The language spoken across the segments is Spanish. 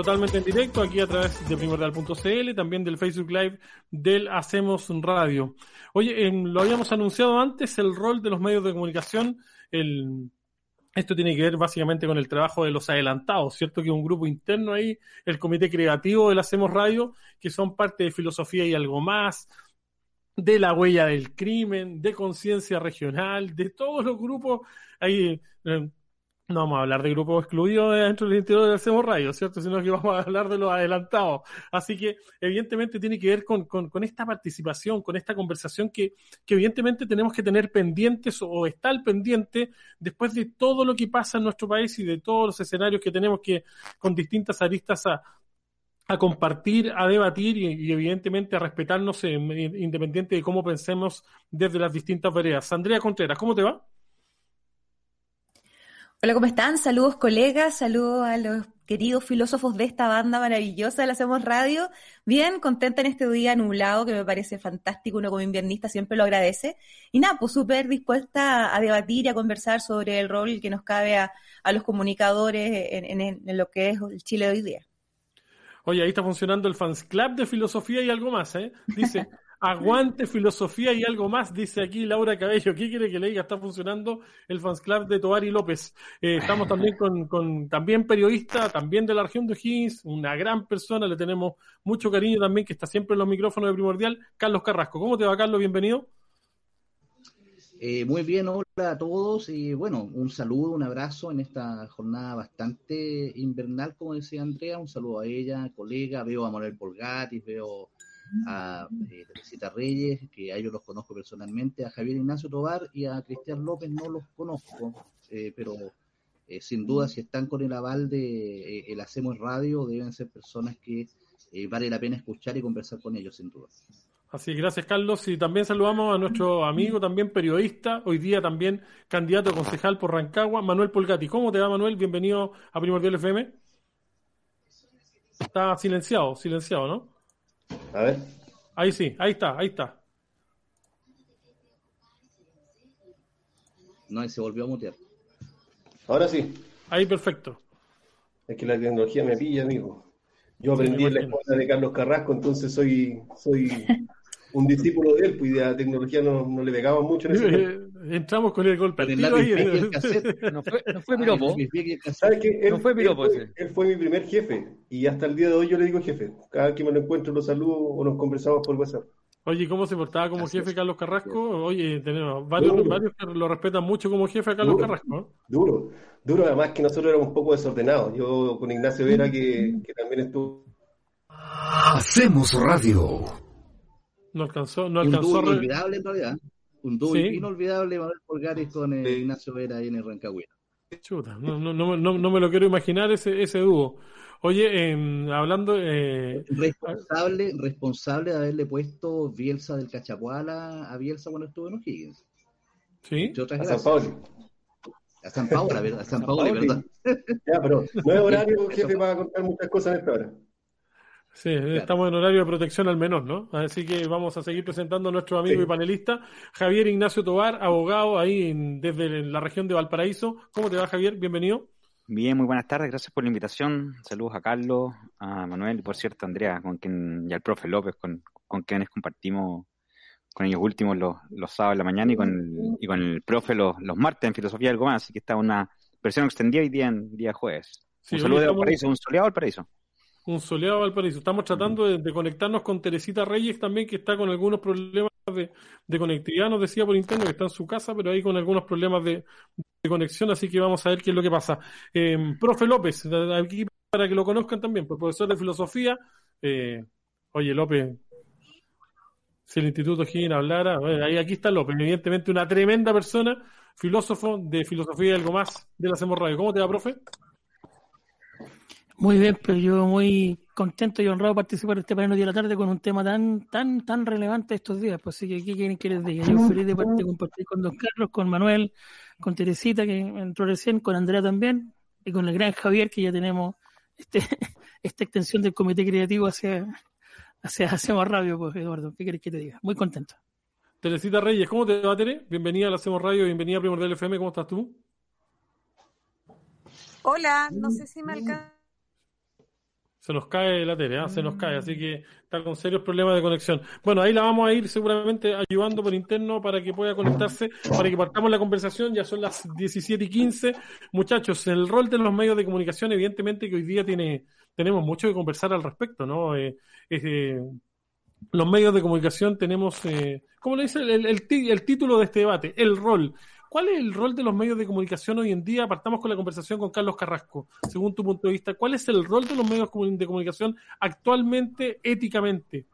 Totalmente en directo aquí a través de primordial.cl, también del Facebook Live del Hacemos Radio. Oye, em, lo habíamos anunciado antes, el rol de los medios de comunicación, el, esto tiene que ver básicamente con el trabajo de los adelantados, ¿cierto? Que un grupo interno ahí, el comité creativo del Hacemos Radio, que son parte de filosofía y algo más, de la huella del crimen, de conciencia regional, de todos los grupos ahí. Eh, no vamos a hablar de grupos excluidos dentro del interior del Hacemos Radio, ¿cierto? Sino que vamos a hablar de los adelantados. Así que, evidentemente, tiene que ver con, esta participación, con esta conversación que, evidentemente tenemos que tener pendientes o estar pendiente después de todo lo que pasa en nuestro país y de todos los escenarios que tenemos que, con distintas aristas, a, compartir, a debatir y, evidentemente a respetarnos independiente de cómo pensemos desde las distintas veredas. Andrea Contreras, ¿cómo te va? Hola, ¿cómo están? Saludos colegas, saludos a los queridos filósofos de esta banda maravillosa de Hacemos Radio. Bien, contenta en este día nublado, que me parece fantástico, uno como inviernista siempre lo agradece. Y nada, pues súper dispuesta a debatir y a conversar sobre el rol que nos cabe a, los comunicadores en, en, lo que es el Chile de hoy día. Oye, ahí está funcionando el Fans Club de Filosofía y algo más, ¿eh? Dice, Aguante filosofía y algo más, dice aquí Laura Cabello. ¿Qué quiere que le diga? Está funcionando el fans club de Toari López. Eh, estamos también con, con, también periodista, también de la región de Higgins, una gran persona, le tenemos mucho cariño también, que está siempre en los micrófonos de Primordial, Carlos Carrasco. ¿Cómo te va, Carlos? Bienvenido. Eh, muy bien, hola a todos y bueno, un saludo, un abrazo en esta jornada bastante invernal, como decía Andrea, un saludo a ella, colega, veo a Manuel Polgatis, veo a eh, Teresita Reyes, que a ellos los conozco personalmente, a Javier Ignacio Tobar y a Cristian López no los conozco, eh, pero eh, sin duda si están con el aval de el Hacemos Radio, deben ser personas que vale la pena escuchar y conversar con ellos, sin duda. Así, gracias Carlos. Y también saludamos a nuestro amigo, también periodista, hoy día también candidato a concejal por Rancagua, Manuel Polgati. ¿Cómo te va Manuel? Bienvenido a Primordial FM. Está silenciado, silenciado, ¿no? A ver. Ahí sí, ahí está, ahí está. No, se volvió a mutear. Ahora sí. Ahí perfecto. Es que la tecnología me pilla, amigo. Yo aprendí en la escuela de Carlos Carrasco, entonces soy, soy un discípulo de él, pues la tecnología no, no le pegaba mucho en ese Entramos con el golpe. no fue, no fue piropo. ¿Sabes Él, no fue piropo él, él, fue mi primer jefe y hasta el día de hoy yo le digo jefe. Cada vez que me lo encuentro lo saludo o nos conversamos por WhatsApp. Oye, ¿cómo se portaba como jefe Carlos Carrasco? Oye, tenemos varios, varios que lo respetan mucho como jefe a Carlos Carrasco. Duro, duro, además que nosotros éramos un poco desordenados. Yo con Ignacio Vera, que, que también estuvo. Hacemos radio. No alcanzó, no alcanzó. Un inolvidable en realidad. Un dúo inolvidable Manuel Polgares con eh, Ignacio Vera ahí en el Rancagüero. Chuta, no, no, no, no, me lo quiero imaginar ese, ese dúo. Oye, hablando... Eh, responsable, responsable de haberle puesto Bielsa del Cachapuala a Bielsa cuando estuvo en O'Higgins. Sí. A San Paulo. A San ¿verdad? A San Paulo, ¿verdad? Ya, pero no es horario, jefe, para contar muchas cosas en esta hora. Sí, estamos en horario de protección al menor, ¿no? Así que vamos a seguir presentando a nuestro amigo y panelista, Javier Ignacio Tobar, abogado ahí desde la región de Valparaíso. ¿Cómo te va, Javier? Bienvenido. Bien, muy buenas tardes, gracias por la invitación. Saludos a Carlos, a Manuel y por cierto Andrea, con quien, y al profe López, con, con quienes compartimos con ellos últimos los, los sábados de la mañana y con el, y con el profe los, los martes en filosofía y algo más, así que está una versión extendida hoy día en día jueves. un saludo de Valparaíso, un soleado Valparaíso. Un soleado Valparaíso. Estamos tratando de, conectarnos con Teresita Reyes también, que está con algunos problemas de, conectividad, nos decía por internet que está en su casa, pero ahí con algunos problemas de, conexión, así que vamos a ver qué es lo que pasa. Eh, profe López, aquí para que lo conozcan también, pues profesor de filosofía. Eh, oye, López, si el Instituto Gina hablara, ahí aquí está López, evidentemente una tremenda persona, filósofo de filosofía y algo más de la Hacemos Radio. ¿Cómo te va, profe? Muy bien, pero yo muy contento y honrado de participar este panel de la tarde con un tema tan tan tan relevante estos días. Pues sí que ¿qué quieren que les diga? Yo feliz de parte compartir con Don Carlos, con Manuel, con Teresita, que entró recién, con Andrea también, y con el gran Javier, que ya tenemos este, esta extensión del comité creativo hacia, hacia Hacemos Radio, pues Eduardo, ¿qué querés que te diga? Muy contento. Teresita Reyes, ¿cómo te va, Tere? Bienvenida a Hacemos Radio, bienvenida a Primordial FM, ¿cómo estás tú? Hola, no sé si me alcanza se nos cae la tele, ¿eh? se nos cae, así que está con serios problemas de conexión. Bueno, ahí la vamos a ir seguramente ayudando por interno para que pueda conectarse, para que partamos la conversación, ya son las 17 y 15. Muchachos, el rol de los medios de comunicación, evidentemente que hoy día tiene, tenemos mucho que conversar al respecto, ¿no? Eh, eh, los medios de comunicación tenemos, eh, ¿cómo le dice el, el título de este debate? El rol. ¿Cuál es el rol de los medios de comunicación hoy en día? Partamos con la conversación con Carlos Carrasco. Según tu punto de vista, ¿cuál es el rol de los medios de comunicación actualmente, éticamente?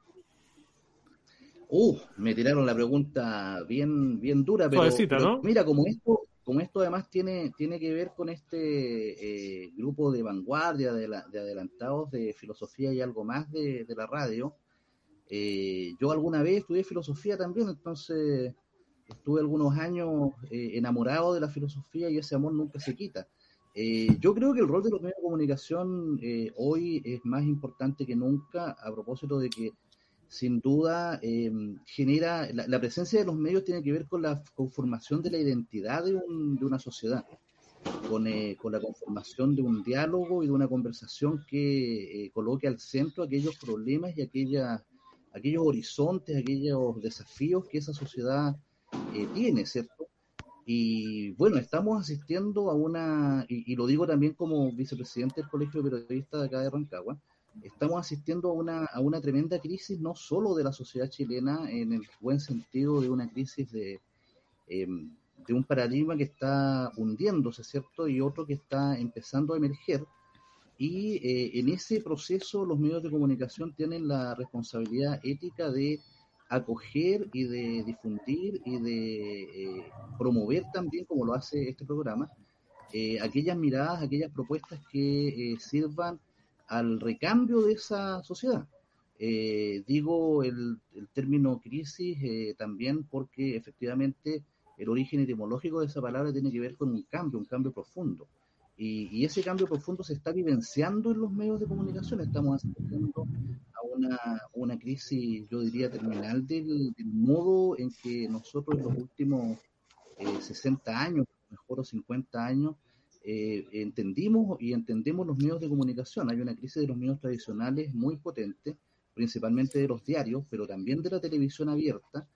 Uh, me tiraron la pregunta bien, bien dura, pero, mira, como esto, como esto además tiene, tiene que ver con este eh, grupo de vanguardia, de, adelantados de filosofía y algo más de, la radio, eh, yo alguna vez estudié filosofía también, entonces estuve algunos años eh, enamorado de la filosofía y ese amor nunca se quita. Eh, yo creo que el rol de los medios de comunicación eh, hoy es más importante que nunca a propósito de que sin duda genera, la, presencia de los medios tiene que ver con la conformación de la identidad de, una sociedad, con, con, la conformación de un diálogo y de una conversación que coloque al centro aquellos problemas y aquellas, aquellos horizontes, aquellos desafíos que esa sociedad eh, tiene, ¿cierto? Y bueno, estamos asistiendo a una, y, lo digo también como vicepresidente del Colegio de Periodistas de acá de Rancagua, estamos asistiendo a una, a una tremenda crisis, no solo de la sociedad chilena, en el buen sentido de una crisis de, em, de un paradigma que está hundiéndose, ¿cierto? Y otro que está empezando a emerger. Y eh, en ese proceso los medios de comunicación tienen la responsabilidad ética de acoger y de difundir y de eh, promover también, como lo hace este programa, eh, aquellas miradas, aquellas propuestas que eh, sirvan al recambio de esa sociedad. digo el, el, término crisis también porque efectivamente el origen etimológico de esa palabra tiene que ver con un cambio, un cambio profundo. Y, ese cambio profundo se está vivenciando en los medios de comunicación. Estamos asistiendo a una, una crisis, yo diría, terminal del, modo en que nosotros en los últimos 60 eh, años, mejor o 50 años, eh, entendimos y entendemos los medios de comunicación. Hay una crisis de los medios tradicionales muy potente, principalmente de los diarios, pero también de la televisión abierta,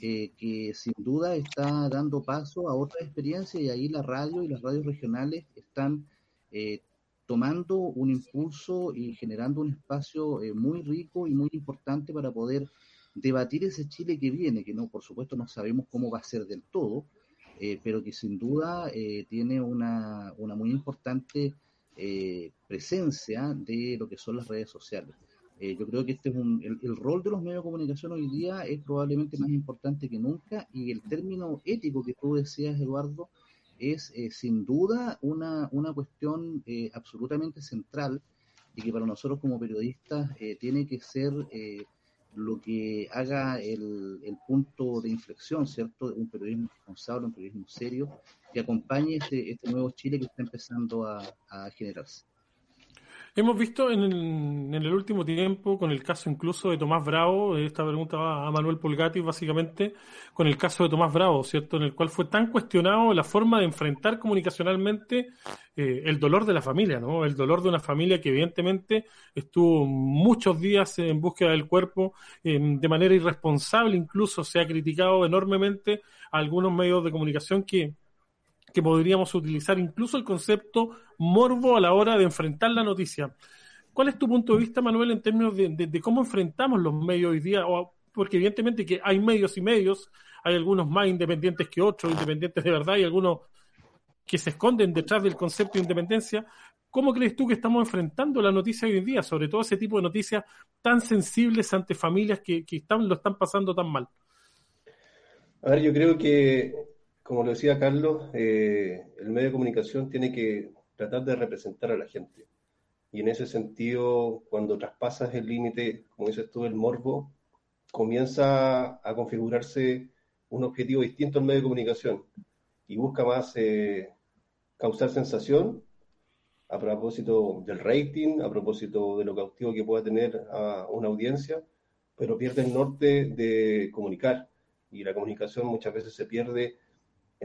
eh, que sin duda está dando paso a otra experiencia y ahí la radio y las radios regionales están eh, tomando un impulso y generando un espacio eh, muy rico y muy importante para poder debatir ese Chile que viene, que no, por supuesto, no sabemos cómo va a ser del todo, pero que sin duda tiene una, una muy importante presencia de lo que son las redes sociales. Eh, yo creo que este es un, el, rol de los medios de comunicación hoy día es probablemente más importante que nunca y el término ético que tú decías, Eduardo, es eh, sin duda una, una cuestión eh, absolutamente central y que para nosotros como periodistas tiene que ser lo que haga el, el, punto de inflexión, ¿cierto? Un periodismo responsable, un periodismo serio, que acompañe este, este nuevo Chile que está empezando a generarse. Hemos visto en el, en el, último tiempo, con el caso incluso de Tomás Bravo, esta pregunta va a Manuel Polgati, básicamente, con el caso de Tomás Bravo, ¿cierto? En el cual fue tan cuestionado la forma de enfrentar comunicacionalmente eh, el dolor de la familia, ¿no? El dolor de una familia que evidentemente estuvo muchos días en búsqueda del cuerpo, de manera irresponsable incluso se ha criticado enormemente a algunos medios de comunicación que que podríamos utilizar incluso el concepto morbo a la hora de enfrentar la noticia. ¿Cuál es tu punto de vista, Manuel, en términos de, cómo enfrentamos los medios hoy día? porque evidentemente que hay medios y medios, hay algunos más independientes que otros, independientes de verdad, y algunos que se esconden detrás del concepto de independencia. ¿Cómo crees tú que estamos enfrentando la noticia hoy en día, sobre todo ese tipo de noticias tan sensibles ante familias que, lo están pasando tan mal? A ver, yo creo que como lo decía Carlos, eh, el medio de comunicación tiene que tratar de representar a la gente. y en ese sentido, cuando traspasas el límite, como dices tú, el morbo, comienza a configurarse un objetivo distinto al medio de comunicación y busca más eh, causar sensación a propósito del rating, a propósito de lo cautivo que pueda tener a una audiencia, pero pierde el norte de comunicar. Y la comunicación muchas veces se pierde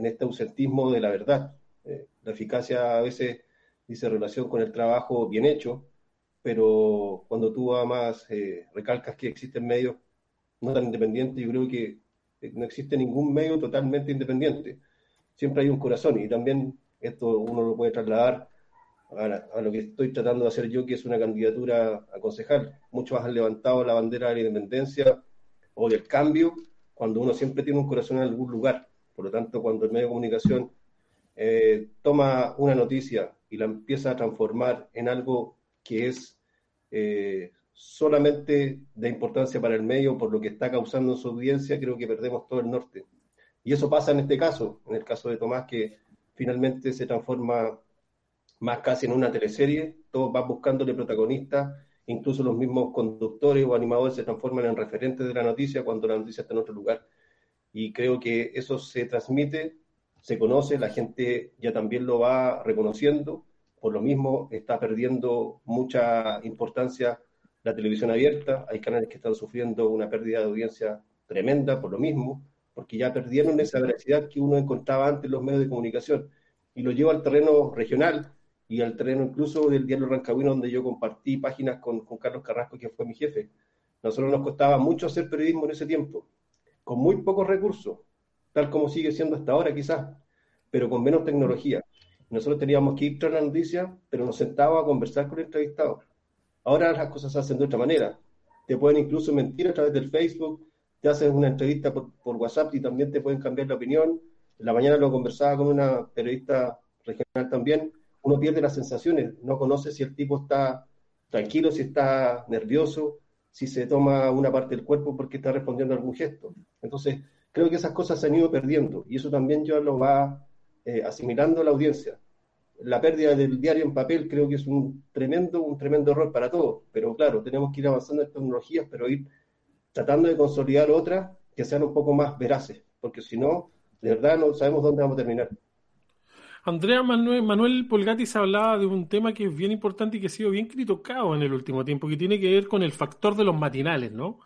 en este ausentismo de la verdad. Eh, la eficacia a veces dice relación con el trabajo bien hecho, pero cuando tú además eh, recalcas que existen medios no tan independientes, yo creo que eh, no existe ningún medio totalmente independiente. Siempre hay un corazón y también esto uno lo puede trasladar a, lo que estoy tratando de hacer yo, que es una candidatura a concejal. Muchos han levantado la bandera de la independencia o del cambio cuando uno siempre tiene un corazón en algún lugar. Por lo tanto, cuando el medio de comunicación eh, toma una noticia y la empieza a transformar en algo que es eh, solamente de importancia para el medio por lo que está causando en su audiencia, creo que perdemos todo el norte. Y eso pasa en este caso, en el caso de Tomás, que finalmente se transforma más casi en una teleserie, todos van buscándole protagonistas, incluso los mismos conductores o animadores se transforman en referentes de la noticia cuando la noticia está en otro lugar. Y creo que eso se transmite, se conoce, la gente ya también lo va reconociendo, por lo mismo está perdiendo mucha importancia la televisión abierta, hay canales que están sufriendo una pérdida de audiencia tremenda por lo mismo, porque ya perdieron esa veracidad que uno encontraba antes en los medios de comunicación. Y lo llevo al terreno regional, y al terreno incluso del diario Rancagüino, donde yo compartí páginas con, con Carlos Carrasco, que fue mi jefe. Nosotros nos costaba mucho hacer periodismo en ese tiempo, con muy pocos recursos, tal como sigue siendo hasta ahora quizás, pero con menos tecnología. Nosotros teníamos que ir tras la noticia, pero nos sentábamos a conversar con el entrevistado. Ahora las cosas se hacen de otra manera. Te pueden incluso mentir a través del Facebook, te hacen una entrevista por, WhatsApp y también te pueden cambiar la opinión. La mañana lo conversaba con una periodista regional también, uno pierde las sensaciones, no conoce si el tipo está tranquilo, si está nervioso, si se toma una parte del cuerpo porque está respondiendo a algún gesto. Entonces, creo que esas cosas se han ido perdiendo y eso también ya lo va eh, asimilando la audiencia. La pérdida del diario en papel creo que es un tremendo, un tremendo error para todos, pero claro, tenemos que ir avanzando en tecnologías, pero ir tratando de consolidar otras que sean un poco más veraces, porque si no, de verdad no sabemos dónde vamos a terminar. Andrea Manuel, Manuel Polgatis hablaba de un tema que es bien importante y que ha sido bien criticado en el último tiempo, que tiene que ver con el factor de los matinales, ¿no?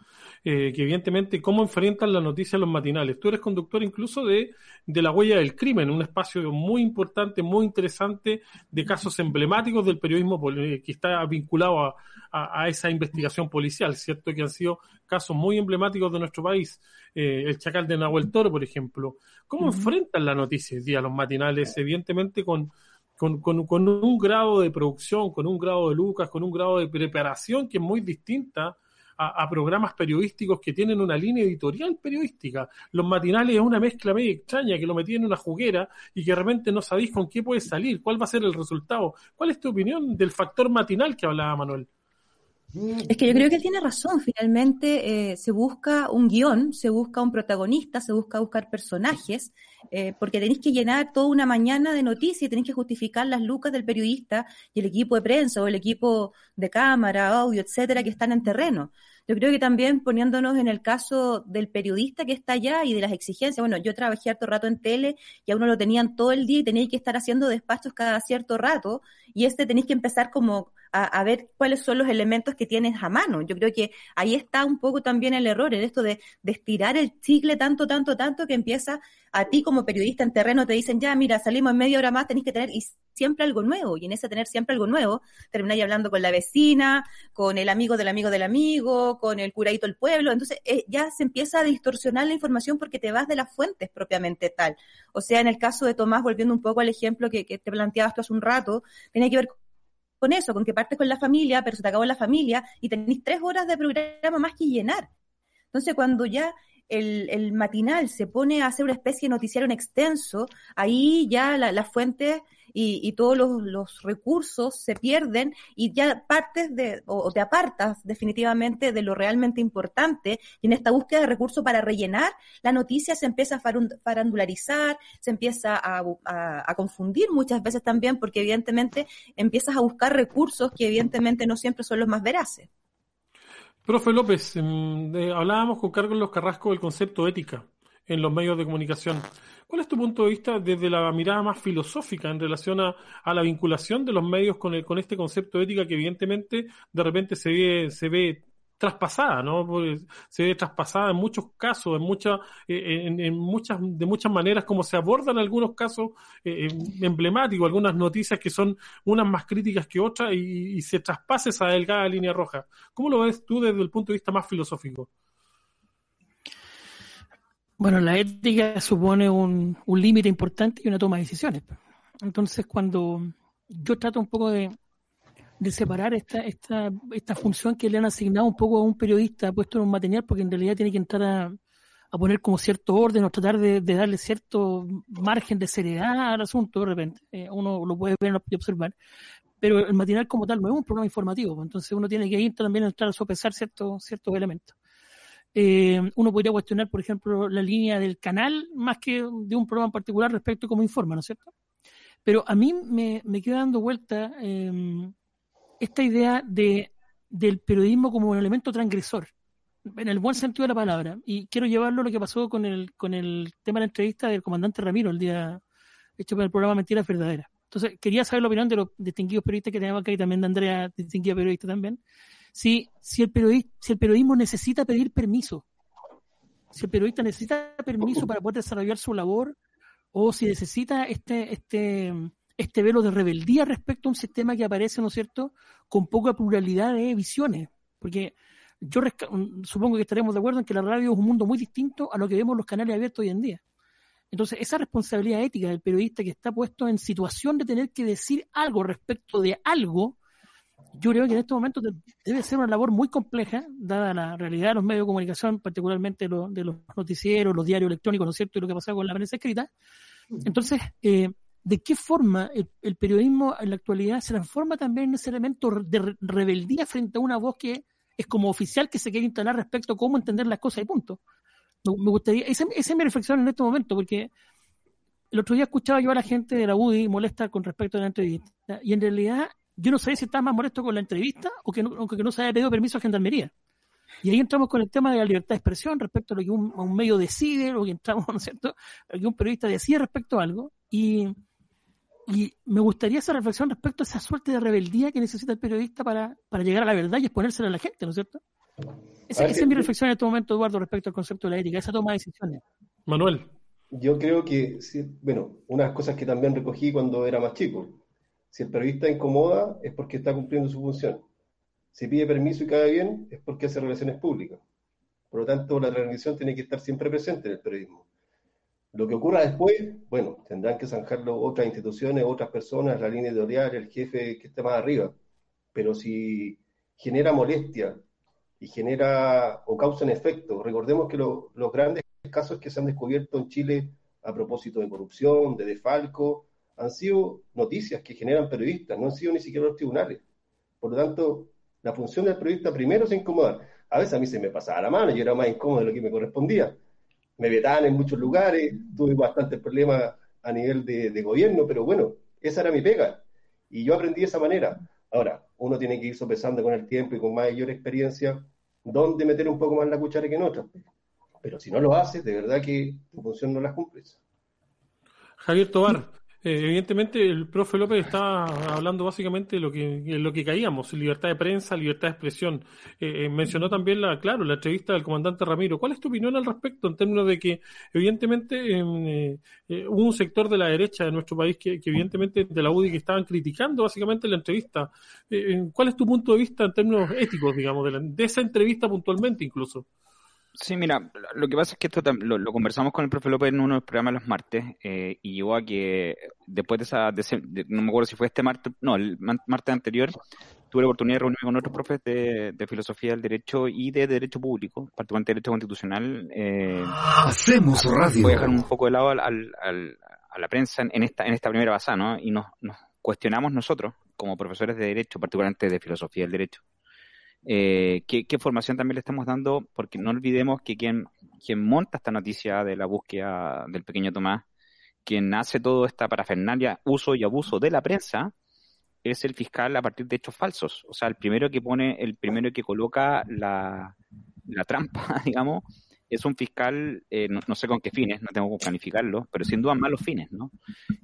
Eh, que evidentemente cómo enfrentan la noticia los matinales. Tú eres conductor incluso de, de La Huella del Crimen, un espacio muy importante, muy interesante de casos emblemáticos del periodismo que está vinculado a, a, esa investigación policial, ¿cierto? Que han sido casos muy emblemáticos de nuestro país. Eh, el Chacal de Nahuel Toro, por ejemplo. ¿Cómo enfrentan la noticia hoy día los matinales? Evidentemente con, con, con, con, un grado de producción, con un grado de lucas, con un grado de preparación que es muy distinta a, programas periodísticos que tienen una línea editorial periodística. Los matinales es una mezcla medio extraña que lo metí en una juguera y que de repente no sabéis con qué puede salir, cuál va a ser el resultado. ¿Cuál es tu opinión del factor matinal que hablaba Manuel? Es que yo creo que tiene razón. Finalmente eh, se busca un guion, se busca un protagonista, se busca buscar personajes, eh, porque tenéis que llenar toda una mañana de noticias y tenéis que justificar las lucas del periodista y el equipo de prensa o el equipo de cámara, audio, etcétera, que están en terreno. Yo creo que también poniéndonos en el caso del periodista que está allá y de las exigencias, bueno, yo trabajé harto rato en tele y a uno lo tenían todo el día y tenéis que estar haciendo despachos cada cierto rato y este tenéis que empezar como a, ver cuáles son los elementos que tienes a mano. Yo creo que ahí está un poco también el error, en esto de, estirar el chicle tanto, tanto, tanto que empieza a ti como periodista en terreno te dicen, ya, mira, salimos en media hora más, tenéis que tener y siempre algo nuevo. Y en ese tener siempre algo nuevo, termináis hablando con la vecina, con el amigo del amigo del amigo, con el curadito del pueblo. Entonces eh, ya se empieza a distorsionar la información porque te vas de las fuentes propiamente tal. O sea, en el caso de Tomás, volviendo un poco al ejemplo que, te planteabas tú hace un rato, que ver con eso, con que partes con la familia, pero se te acabó la familia y tenéis tres horas de programa más que llenar. Entonces, cuando ya el, matinal se pone a hacer una especie de noticiario en extenso, ahí ya las fuentes y, todos los, los, recursos se pierden y ya partes de, o te apartas definitivamente de lo realmente importante y en esta búsqueda de recursos para rellenar, la noticia se empieza a farandularizar, se empieza a, a, confundir muchas veces también porque evidentemente empiezas a buscar recursos que evidentemente no siempre son los más veraces. Profe López, em, hablábamos con Carlos Carrasco del concepto ética en los medios de comunicación. ¿Cuál es tu punto de vista desde la mirada más filosófica en relación a, la vinculación de los medios con, el, con este concepto de ética que evidentemente de repente se ve, se ve traspasada, ¿no? se ve traspasada en muchos casos, en muchas, eh, en, muchas, de muchas maneras, como se abordan algunos casos eh, emblemáticos, algunas noticias que son unas más críticas que otras y, se traspasa esa delgada línea roja. ¿Cómo lo ves tú desde el punto de vista más filosófico? Bueno, la ética supone un, un límite importante y una toma de decisiones. Entonces, cuando yo trato un poco de, de separar esta, esta, esta función que le han asignado un poco a un periodista puesto en un material, porque en realidad tiene que entrar a, a poner como cierto orden o tratar de, darle cierto margen de seriedad al asunto de repente. Eh, uno lo puede ver y observar. Pero el material como tal no es un programa informativo, pues, entonces uno tiene que ir también a entrar a sopesar ciertos, ciertos elementos. Eh, uno podría cuestionar, por ejemplo, la línea del canal más que de un programa en particular respecto a cómo informa, ¿no es cierto? Pero a mí me, me queda dando vuelta eh, esta idea de, del periodismo como un elemento transgresor, en el buen sentido de la palabra. Y quiero llevarlo a lo que pasó con el, con el tema de la entrevista del comandante Ramiro el día hecho por el programa Mentiras Verdaderas. Entonces, quería saber la opinión de los distinguidos periodistas que tenemos acá y también de Andrea, distinguida periodista también. Si, si, el periodista, si el periodismo necesita pedir permiso, si el periodista necesita permiso para poder desarrollar su labor, o si necesita este, este, este velo de rebeldía respecto a un sistema que aparece, ¿no es cierto?, con poca pluralidad de visiones. Porque yo supongo que estaremos de acuerdo en que la radio es un mundo muy distinto a lo que vemos los canales abiertos hoy en día. Entonces, esa responsabilidad ética del periodista que está puesto en situación de tener que decir algo respecto de algo, yo creo que en este momento debe ser una labor muy compleja, dada la realidad de los medios de comunicación, particularmente de los noticieros, los diarios electrónicos, ¿no es cierto?, y lo que pasa con la prensa escrita. Entonces, eh, de qué forma el, periodismo en la actualidad se transforma también en ese elemento de rebeldía frente a una voz que es como oficial que se quiere instalar respecto a cómo entender las cosas y punto. Me, gustaría, esa, es mi reflexión en este momento, porque el otro día escuchaba yo a la gente de la UDI molesta con respecto a la entrevista, y en realidad yo no sé si estaba más molesto con la entrevista o que no, que no se haya pedido permiso a Gendarmería. Y ahí entramos con el tema de la libertad de expresión respecto a lo que un, medio decide, lo que entramos, ¿no es cierto? Lo que un periodista decide respecto a algo. Y, y me gustaría esa reflexión respecto a esa suerte de rebeldía que necesita el periodista para, para llegar a la verdad y exponérsela a la gente, ¿no es cierto? Esa, es mi reflexión en este momento, Eduardo, respecto al concepto de la ética, esa toma de decisiones. Manuel. Yo creo que, bueno, unas cosas que también recogí cuando era más chico. Si el periodista incomoda es porque está cumpliendo su función. Si pide permiso y cae bien es porque hace relaciones públicas. Por lo tanto, la transmisión tiene que estar siempre presente en el periodismo. Lo que ocurra después, bueno, tendrán que zanjarlo otras instituciones, otras personas, la línea editorial, el jefe que esté más arriba. Pero si genera molestia y genera o causa un efecto, recordemos que los grandes casos que se han descubierto en Chile a propósito de corrupción, de defalco, han sido noticias que generan periodistas, no han sido ni siquiera los tribunales. Por lo tanto, la función del periodista primero es incomodar. A veces a mí se me pasaba la mano, yo era más incómodo de lo que me correspondía me vetaban en muchos lugares, tuve bastantes problemas a nivel de, gobierno, pero bueno, esa era mi pega. Y yo aprendí de esa manera. Ahora, uno tiene que ir sopesando con el tiempo y con mayor experiencia dónde meter un poco más la cuchara que en otra. Pero si no lo haces, de verdad que tu función no la cumples. Javier Tobar, eh, evidentemente, el profe López está hablando básicamente de lo que, lo que caíamos, libertad de prensa, libertad de expresión. Eh, eh, mencionó también, la, claro, la entrevista del comandante Ramiro. ¿Cuál es tu opinión al respecto en términos de que, evidentemente, hubo un sector de la derecha de nuestro país que, evidentemente, de la UDI, que estaban criticando básicamente la entrevista? ¿Cuál es tu punto de vista en términos éticos, digamos, de, de esa entrevista puntualmente incluso? Sí, mira, lo que pasa es que esto lo, conversamos con el profe López en uno de los programas los martes eh, y llegó a que después de esa, no me acuerdo si fue este martes, no, el martes anterior, tuve la oportunidad de reunirme con otros profes de, filosofía del derecho y de derecho público, particularmente derecho constitucional. Eh, Hacemos radio. Voy a dejar un poco de lado al, a la prensa en esta, en esta primera basada, ¿no? Y nos, nos cuestionamos nosotros, como profesores de Derecho, particularmente de Filosofía del Derecho, eh, ¿qué, ¿qué, formación también le estamos dando? Porque no olvidemos que quien, quien monta esta noticia de la búsqueda del pequeño Tomás, quien hace toda esta parafernalia, uso y abuso de la prensa, es el fiscal a partir de hechos falsos. O sea, el primero que pone, el primero que coloca la, la trampa, digamos, es un fiscal, eh, no, no, sé con qué fines, no tengo que planificarlo, pero sin duda malos fines, ¿no?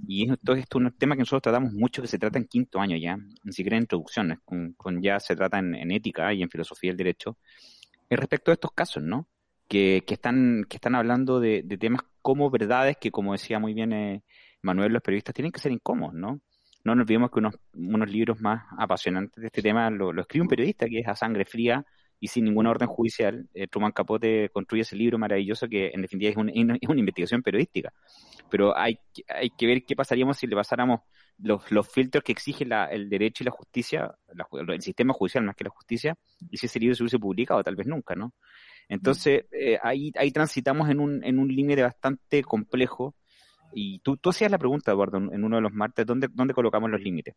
Y esto, esto es un tema que nosotros tratamos mucho, que se trata en quinto año ya, ni siquiera en introducciones, con, con ya se trata en, en, ética y en filosofía del derecho, es respecto a estos casos, ¿no? Que, que están, que están hablando de, de, temas como verdades que, como decía muy bien eh, Manuel, los periodistas tienen que ser incómodos, ¿no? No nos olvidemos que unos, unos libros más apasionantes de este tema lo, lo escribe un periodista que es a sangre fría, y sin ninguna orden judicial, eh, Truman Capote construye ese libro maravilloso que en definitiva es, un, es una investigación periodística. Pero hay, hay que ver qué pasaríamos si le pasáramos los, los filtros que exige el derecho y la justicia, el sistema judicial más que la justicia, y si ese libro se hubiese publicado, tal vez nunca, ¿no? Entonces, eh, ahí, ahí transitamos en un, en un límite bastante complejo. Y tú, tú hacías la pregunta, Eduardo, en uno de los martes, ¿dónde, dónde colocamos los límites?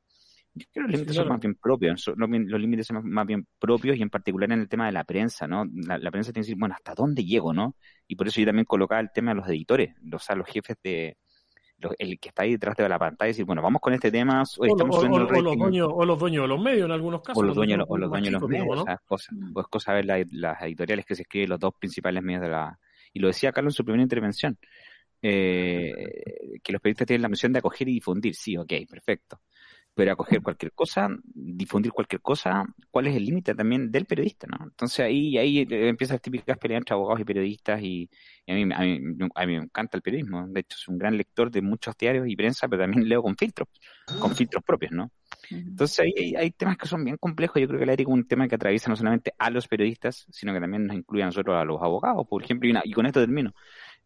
Yo creo que los límites sí, claro. son más bien propios, los, los, límites son más bien propios y en particular en el tema de la prensa, ¿no? La, la, prensa tiene que decir, bueno, ¿hasta dónde llego, no? Y por eso yo también colocaba el tema de los editores, los, o sea, los jefes de, los, el que está ahí detrás de la pantalla y decir, bueno, vamos con este tema, hoy estamos o, o, o, los dueños, o los dueños de los medios en algunos casos. O los dueños, o los dueños de los medios, ¿no? o sea, cosa, o es cosa ver la, las editoriales que se escriben los dos principales medios de la... Y lo decía Carlos en su primera intervención, eh, que los periodistas tienen la misión de acoger y difundir, sí, ok, perfecto pero acoger cualquier cosa, difundir cualquier cosa, ¿cuál es el límite también del periodista? ¿no? Entonces ahí, ahí empiezan las típicas peleas entre abogados y periodistas y, y a, mí, a, mí, a, mí, me encanta el periodismo. De hecho, soy un gran lector de muchos diarios y prensa, pero también leo con filtros, con filtros propios, ¿no? Entonces ahí hay, hay, temas que son bien complejos. Yo creo que la ética es un tema que atraviesa no solamente a los periodistas, sino que también nos incluye a nosotros, a los abogados, por ejemplo, y, una, y con esto termino.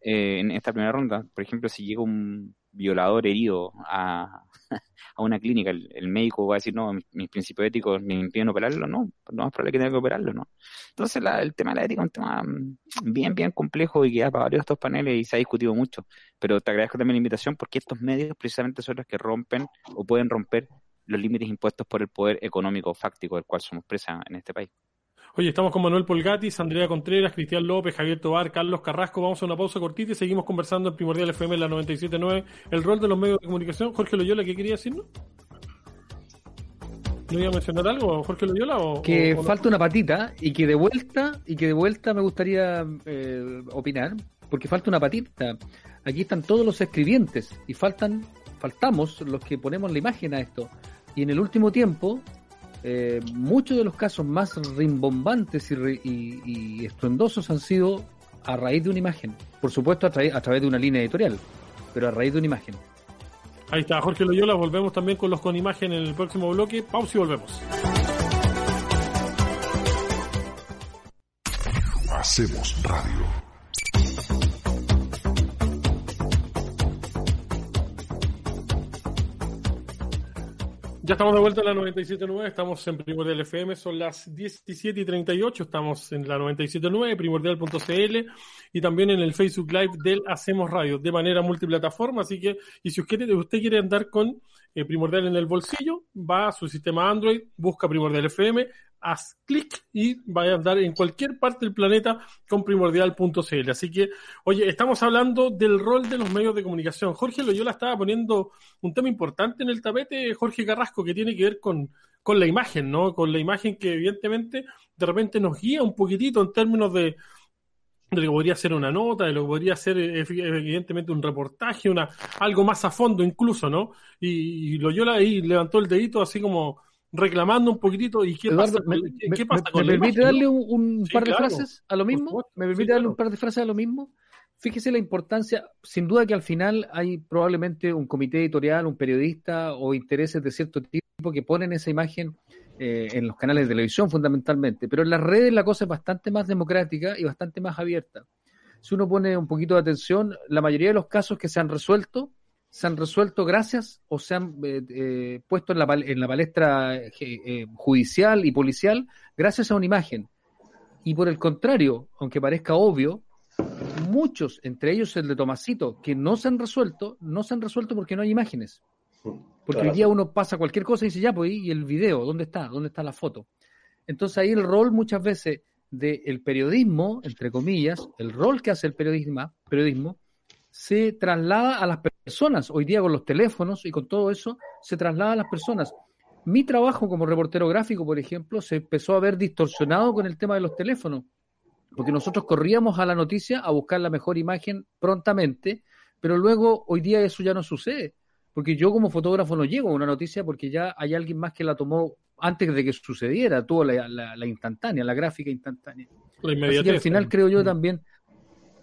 Eh, en esta primera ronda, por ejemplo, si llega un violador herido a, a una clínica, el, médico va a decir, no, mis, principios éticos me impiden operarlo, no, no es probable que tenga que operarlo, ¿no? Entonces la, el tema de la ética es un tema bien, bien complejo y que da para varios de estos paneles y se ha discutido mucho, pero te agradezco también la invitación porque estos medios precisamente son los que rompen o pueden romper los límites impuestos por el poder económico fáctico del cual somos presa en este país. Oye, estamos con Manuel Polgatis, Andrea Contreras, Cristian López, Javier Tobar, Carlos Carrasco. Vamos a una pausa cortita y seguimos conversando en Primordial FM en la 97.9. El rol de los medios de comunicación. Jorge Loyola, ¿qué quería decirnos? ¿No iba a mencionar algo, Jorge Loyola? O, que o, o falta no? una patita y que de vuelta, y que de vuelta me gustaría eh, opinar, porque falta una patita. Aquí están todos los escribientes y faltan, faltamos los que ponemos la imagen a esto. Y en el último tiempo, eh, muchos de los casos más rimbombantes y, y, y, estruendosos han sido a raíz de una imagen. Por supuesto, a, tra a, través de una línea editorial, pero a raíz de una imagen. Ahí está, Jorge Loyola. Volvemos también con los con imagen en el próximo bloque. Pausa y volvemos. Hacemos radio. Ya estamos de vuelta en la 97.9, estamos en Primordial FM, son las 17 y 38, estamos en la 97.9, primordial.cl y también en el Facebook Live del Hacemos Radio de manera multiplataforma, así que, y si usted quiere, andar con eh, Primordial en el bolsillo, va a su sistema Android, busca Primordial FM, haz clic y vaya a andar en cualquier parte del planeta con primordial.cl. Así que, oye, estamos hablando del rol de los medios de comunicación. Jorge Loyola estaba poniendo un tema importante en el tapete, Jorge Carrasco, que tiene que ver con, con la imagen, ¿no? Con la imagen que evidentemente de repente nos guía un poquitito en términos de, lo que podría ser una nota, de lo que podría ser evidentemente un reportaje, una algo más a fondo incluso, ¿no? Y, y Loyola ahí levantó el dedito así como reclamando un poquitito y qué Eduardo, pasa, me, ¿qué me, pasa me, con ¿me la permite imagen, darle un, un Sí, par de claro. frases a lo mismo? supuesto. ¿Me Sí, permite darle claro. un par de frases a lo mismo? Fíjese la importancia, sin duda que al final hay probablemente un comité editorial, un periodista o intereses de cierto tipo que ponen esa imagen eh, en los canales de televisión fundamentalmente, pero en las redes la cosa es bastante más democrática y bastante más abierta. Si uno pone un poquito de atención, la mayoría de los casos que se han resuelto se han resuelto gracias o se han eh, eh, puesto en la, en la palestra eh, judicial y policial gracias a una imagen. Y por el contrario, aunque parezca obvio, muchos, entre ellos el de Tomasito, que no se han resuelto, no se han resuelto porque no hay imágenes. Porque hoy día uno pasa cualquier cosa y dice, ya, pues, ¿y el video? ¿Dónde está? ¿Dónde está la foto? Entonces ahí el rol muchas veces del periodismo, entre comillas, el rol que hace el periodismo, periodismo, se traslada a las personas. Hoy día con los teléfonos y con todo eso, se traslada a las personas. Mi trabajo como reportero gráfico, por ejemplo, se empezó a ver distorsionado con el tema de los teléfonos, porque nosotros corríamos a la noticia a buscar la mejor imagen prontamente, pero luego hoy día eso ya no sucede, porque yo como fotógrafo no llego a una noticia porque ya hay alguien más que la tomó antes de que sucediera, tuvo la, instantánea, la gráfica instantánea. La. Así al final creo yo también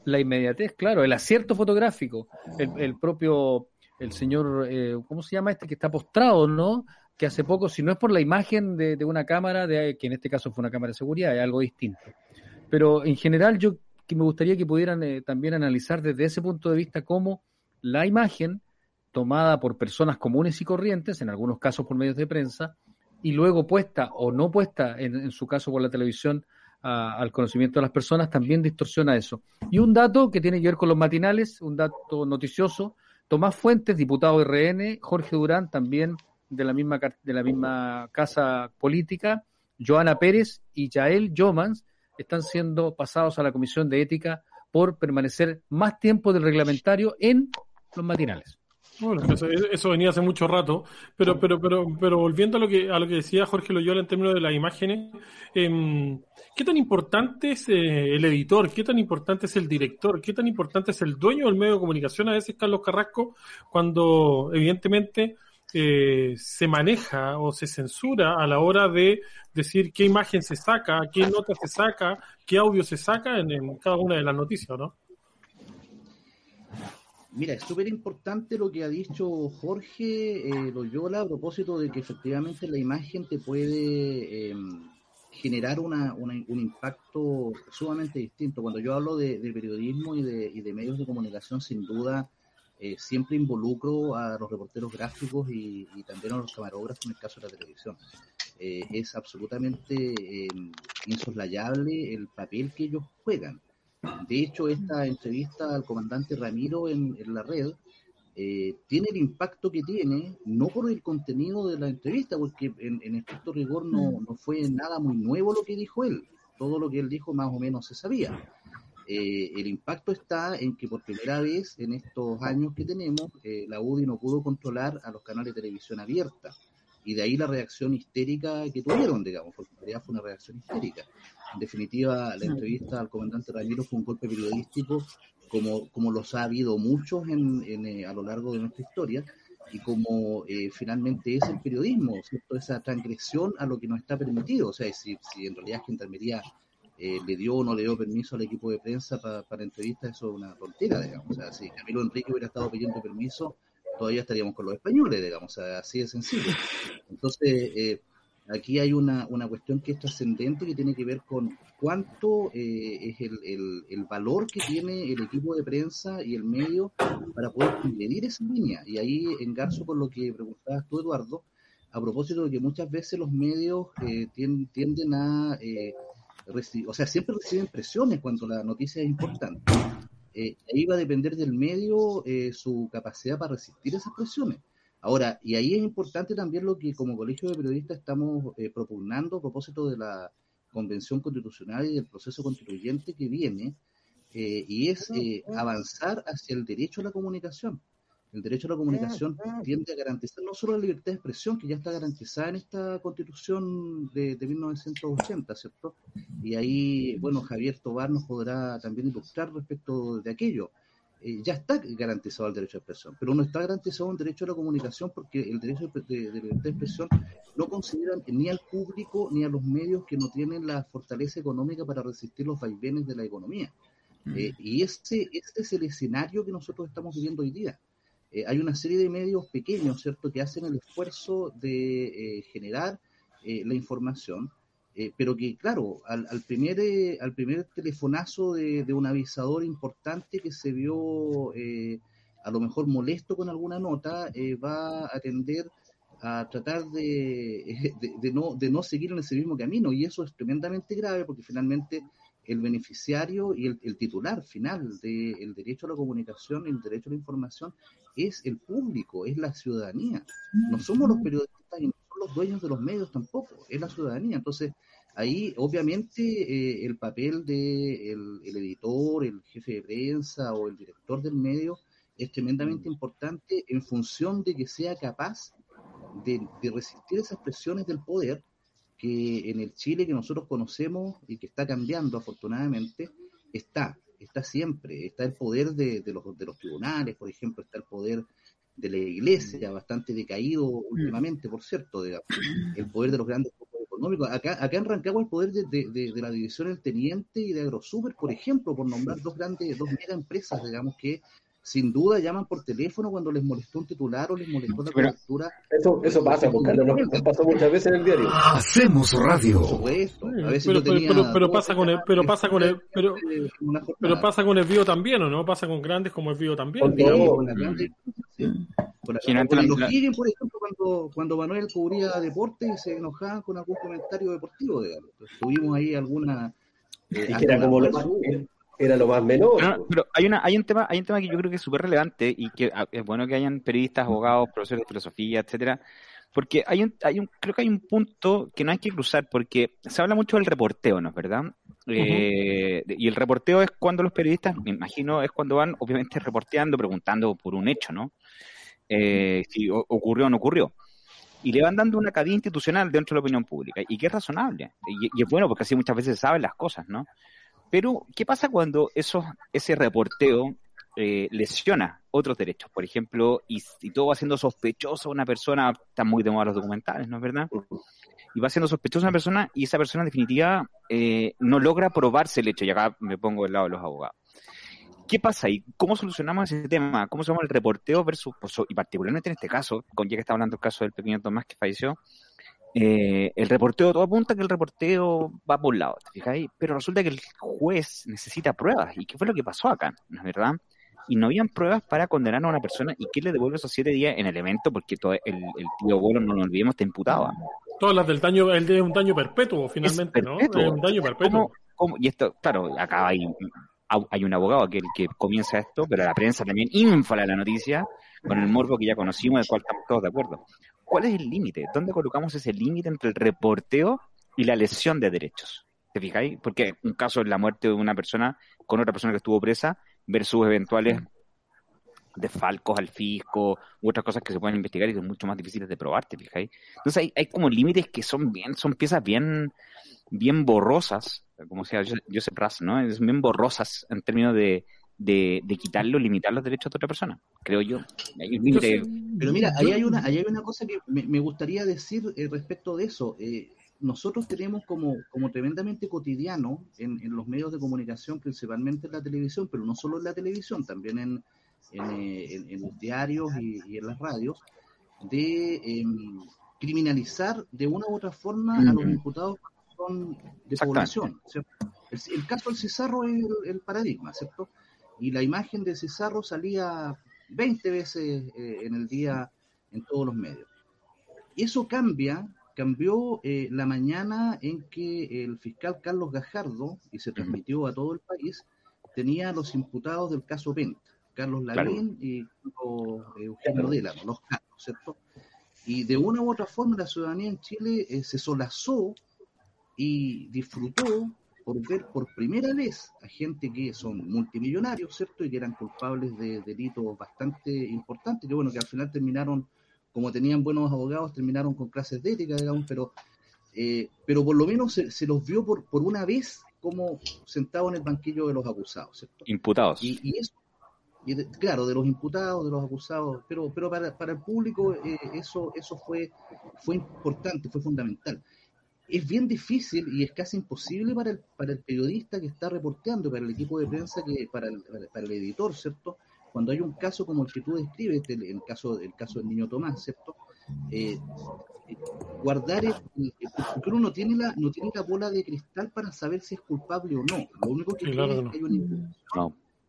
la inmediatez, claro, el acierto fotográfico, el, propio, el señor, eh, ¿cómo se llama este que está postrado, no? Que hace poco, si no es por la imagen de, una cámara, de, que en este caso fue una cámara de seguridad, es algo distinto. Pero en general yo que me gustaría que pudieran eh, también analizar desde ese punto de vista cómo la imagen tomada por personas comunes y corrientes, en algunos casos por medios de prensa, y luego puesta o no puesta, en, su caso por la televisión, al conocimiento de las personas, también distorsiona eso. Y un dato que tiene que ver con los matinales, un dato noticioso, Tomás Fuentes, diputado de RN, Jorge Durán, también de la misma, de la misma casa política, Joana Pérez y Yael Yomans están siendo pasados a la Comisión de Ética por permanecer más tiempo del reglamentario en los matinales. Bueno, eso, venía hace mucho rato, pero, pero, pero, pero volviendo a lo que a lo que decía Jorge Loyola en términos de las imágenes, eh, ¿qué tan importante es eh, el editor? ¿Qué tan importante es el director? ¿Qué tan importante es el dueño del medio de comunicación? A veces Carlos Carrasco, cuando evidentemente eh, se maneja o se censura a la hora de decir qué imagen se saca, qué nota se saca, qué audio se saca en cada una de las noticias, ¿no? Mira, es súper importante lo que ha dicho Jorge eh, Loyola a propósito de que efectivamente la imagen te puede em, generar una, un impacto sumamente distinto. Cuando yo hablo de, periodismo y de, y de, medios de comunicación, sin duda, eh, siempre involucro a los reporteros gráficos y, también a los camarógrafos en el caso de la televisión. Eh, es absolutamente em, insoslayable el papel que ellos juegan. De hecho, esta entrevista al comandante Ramiro en, la red eh, tiene el impacto que tiene, no por el contenido de la entrevista, porque en, en estricto rigor no, no, fue nada muy nuevo lo que dijo él. Todo lo que él dijo más o menos se sabía. Eh, el impacto está en que por primera vez en estos años que tenemos, eh, la UDI no pudo controlar a los canales de televisión abierta. Y de ahí la reacción histérica que tuvieron, digamos, porque en realidad fue una reacción histérica. En definitiva, la entrevista al comandante Ramiro fue un golpe periodístico, como, como los ha habido muchos en, eh, a lo largo de nuestra historia, y como eh, finalmente es el periodismo, ¿cierto? esa transgresión a lo que nos está permitido. O sea, si, si en realidad Gendarmería eh, le dio o no le dio permiso al equipo de prensa para entrevistas, eso es una tontera, digamos. O sea, si Camilo Enrique hubiera estado pidiendo permiso, todavía estaríamos con los españoles, digamos, o sea, así de sencillo. Entonces, eh, aquí hay una, una cuestión que es trascendente que tiene que ver con cuánto eh, es el, el, valor que tiene el equipo de prensa y el medio para poder medir esa línea. Y ahí engarzo con lo que preguntabas tú, Eduardo, a propósito de que muchas veces los medios eh, tienden, a, eh, o sea, siempre reciben presiones cuando la noticia es importante. ahí va a depender del medio su capacidad para resistir esas presiones. Ahora, y ahí es importante también lo que como Colegio de Periodistas estamos eh, propugnando a propósito de la Convención Constitucional y del proceso constituyente que viene, eh, y es eh, avanzar hacia el derecho a la comunicación. El derecho a la comunicación tiende a garantizar no solo la libertad de expresión, que ya está garantizada en esta constitución de, de 1980, ¿cierto? Y ahí, bueno, Javier Tobar nos podrá también ilustrar respecto de aquello eh, ya está garantizado el derecho de expresión, pero no está garantizado el derecho a la comunicación porque el derecho de, libertad de expresión no consideran ni al público ni a los medios que no tienen la fortaleza económica para resistir los vaivenes de la economía. Mm. Eh, y ese, este es el escenario que nosotros estamos viviendo hoy día. Eh, hay una serie de medios pequeños, ¿cierto?, que hacen el esfuerzo de generar la información, eh, pero que, claro, al, al primer, eh, al primer telefonazo de, un avisador importante que se vio eh, a lo mejor molesto con alguna nota, va a tender a tratar de, de, no, de no seguir en ese mismo camino. Y eso es tremendamente grave porque finalmente el beneficiario y el, titular final del derecho a la comunicación el derecho a la información es el público, es la ciudadanía. No somos los periodistas los dueños de los medios tampoco, es la ciudadanía. Entonces, ahí obviamente eh, el papel del de el editor, el jefe de prensa o el director del medio es tremendamente importante en función de que sea capaz de, de resistir esas presiones del poder que en el Chile que nosotros conocemos y que está cambiando afortunadamente, está, está siempre, está el poder de, de, los, de los tribunales, por ejemplo, está el poder de la iglesia, bastante decaído últimamente, por cierto, de, el poder de los grandes grupos económicos. Acá, acá en Rancagua el poder de, de, de, la división del Teniente y de Agrosuper, por ejemplo, por nombrar dos grandes, dos mega empresas, digamos, que sin duda llaman por teléfono cuando les molestó un titular o les molestó la cobertura. Eso, eso pasa, porque no, pasó muchas veces en el diario. Hacemos radio. pero, pasa con el, pero pasa con el, pero, pero pasa con el vivo también, ¿o no? Pasa con grandes como el vivo también. Con, con la grande, por ejemplo, cuando, cuando Manuel cubría deporte y se enojaban con algún comentario deportivo, digamos. tuvimos ahí alguna... Eh, era como lo más, era lo más menor. pero hay una, hay un tema, hay un tema que yo creo que es súper relevante y que ah, es bueno que hayan periodistas, abogados, profesores de filosofía, etcétera, porque hay un, hay un, creo que hay un punto que no hay que cruzar, porque se habla mucho del reporteo, ¿no es verdad? Eh, y el reporteo es cuando los periodistas, me imagino, es cuando van, obviamente, reporteando, preguntando por un hecho, ¿no? Eh, si ocurrió o no ocurrió. Y le van dando una cadena institucional dentro de la opinión pública, y que es razonable. Y, y es bueno porque así muchas veces saben las cosas, ¿no? Pero, ¿qué pasa cuando eso, ese reporteo eh, lesiona otros derechos? Por ejemplo, y, todo va siendo sospechoso una persona, está muy de moda los documentales, ¿no es verdad? Y va siendo sospechoso una persona y esa persona en definitiva eh, no logra probarse el hecho, y acá me pongo del lado de los abogados. ¿Qué pasa ahí? ¿Cómo solucionamos ese tema? ¿Cómo llama el reporteo versus, pues, y particularmente en este caso, con ya que está hablando el caso del pequeño Tomás que falleció, eh, el reporteo, todo apunta que el reporteo va por un lado, ¿te fijáis? Pero resulta que el juez necesita pruebas. ¿Y qué fue lo que pasó acá? ¿No es verdad? Y no habían pruebas para condenar a una persona y que le devuelve esos siete días en el evento, porque todo el, el tío Bolo, no lo olvidemos, está imputado. Todas las del daño, el de un daño perpetuo, finalmente, ¿no? un daño perpetuo. Y esto, claro, acá hay, hay un abogado que, que comienza esto, pero la prensa también infla la noticia con el morbo que ya conocimos, del cual estamos todos de acuerdo. ¿Cuál es el límite? ¿Dónde colocamos ese límite entre el reporteo y la lesión de derechos? ¿Te fijáis? Porque un caso es la muerte de una persona con otra persona que estuvo presa versus eventuales desfalcos al fisco u otras cosas que se pueden investigar y son mucho más difíciles de probar, ¿te fijáis? Entonces hay, hay como límites que son bien, son piezas bien, bien borrosas, como sea Joseph Ras, ¿no? Es bien borrosas en términos de, de, de quitarlo, limitar los derechos de otra persona, creo yo. Pero mira, ahí hay una, ahí hay una cosa que me, gustaría decir eh, respecto de eso. Eh, nosotros tenemos como, como tremendamente cotidiano en, en, los medios de comunicación, principalmente en la televisión, pero no solo en la televisión, también en, en, eh, los diarios y, en las radios, de em, criminalizar de una u otra forma a los imputados de población. El, caso del Cesarro es el paradigma, ¿cierto? Y la imagen de Cesarro salía 20 veces eh, en el día en todos los medios. Y eso cambia, cambió eh, la mañana en que el fiscal Carlos Gajardo, y se transmitió a todo el país, tenía a los imputados del caso Penta, Carlos Lavín y eh, Eugenio Dela, los casos, ¿cierto? Y de una u otra forma la ciudadanía en Chile se solazó y disfrutó por ver por primera vez a gente que son multimillonarios, ¿cierto? Y que eran culpables de delitos bastante importantes, que bueno, que al final terminaron, como tenían buenos abogados, terminaron con clases de ética, digamos, pero, eh, pero por lo menos se, los vio por, por una vez como sentados en el banquillo de los acusados, ¿cierto? Imputados. Y, eso, claro, de los imputados, de los acusados, pero, pero para, para el público eh, eso, eso fue, fue importante, fue fundamental es bien difícil y es casi imposible para el, para el periodista que está reporteando, para el equipo de prensa, que para el, para el editor, ¿cierto? Cuando hay un caso como el que tú describes, el, caso, el caso del niño Tomás, ¿cierto? Eh, guardar el, porque uno no tiene la no tiene la bola de cristal para saber si es culpable o no. Lo único que tiene es que hay una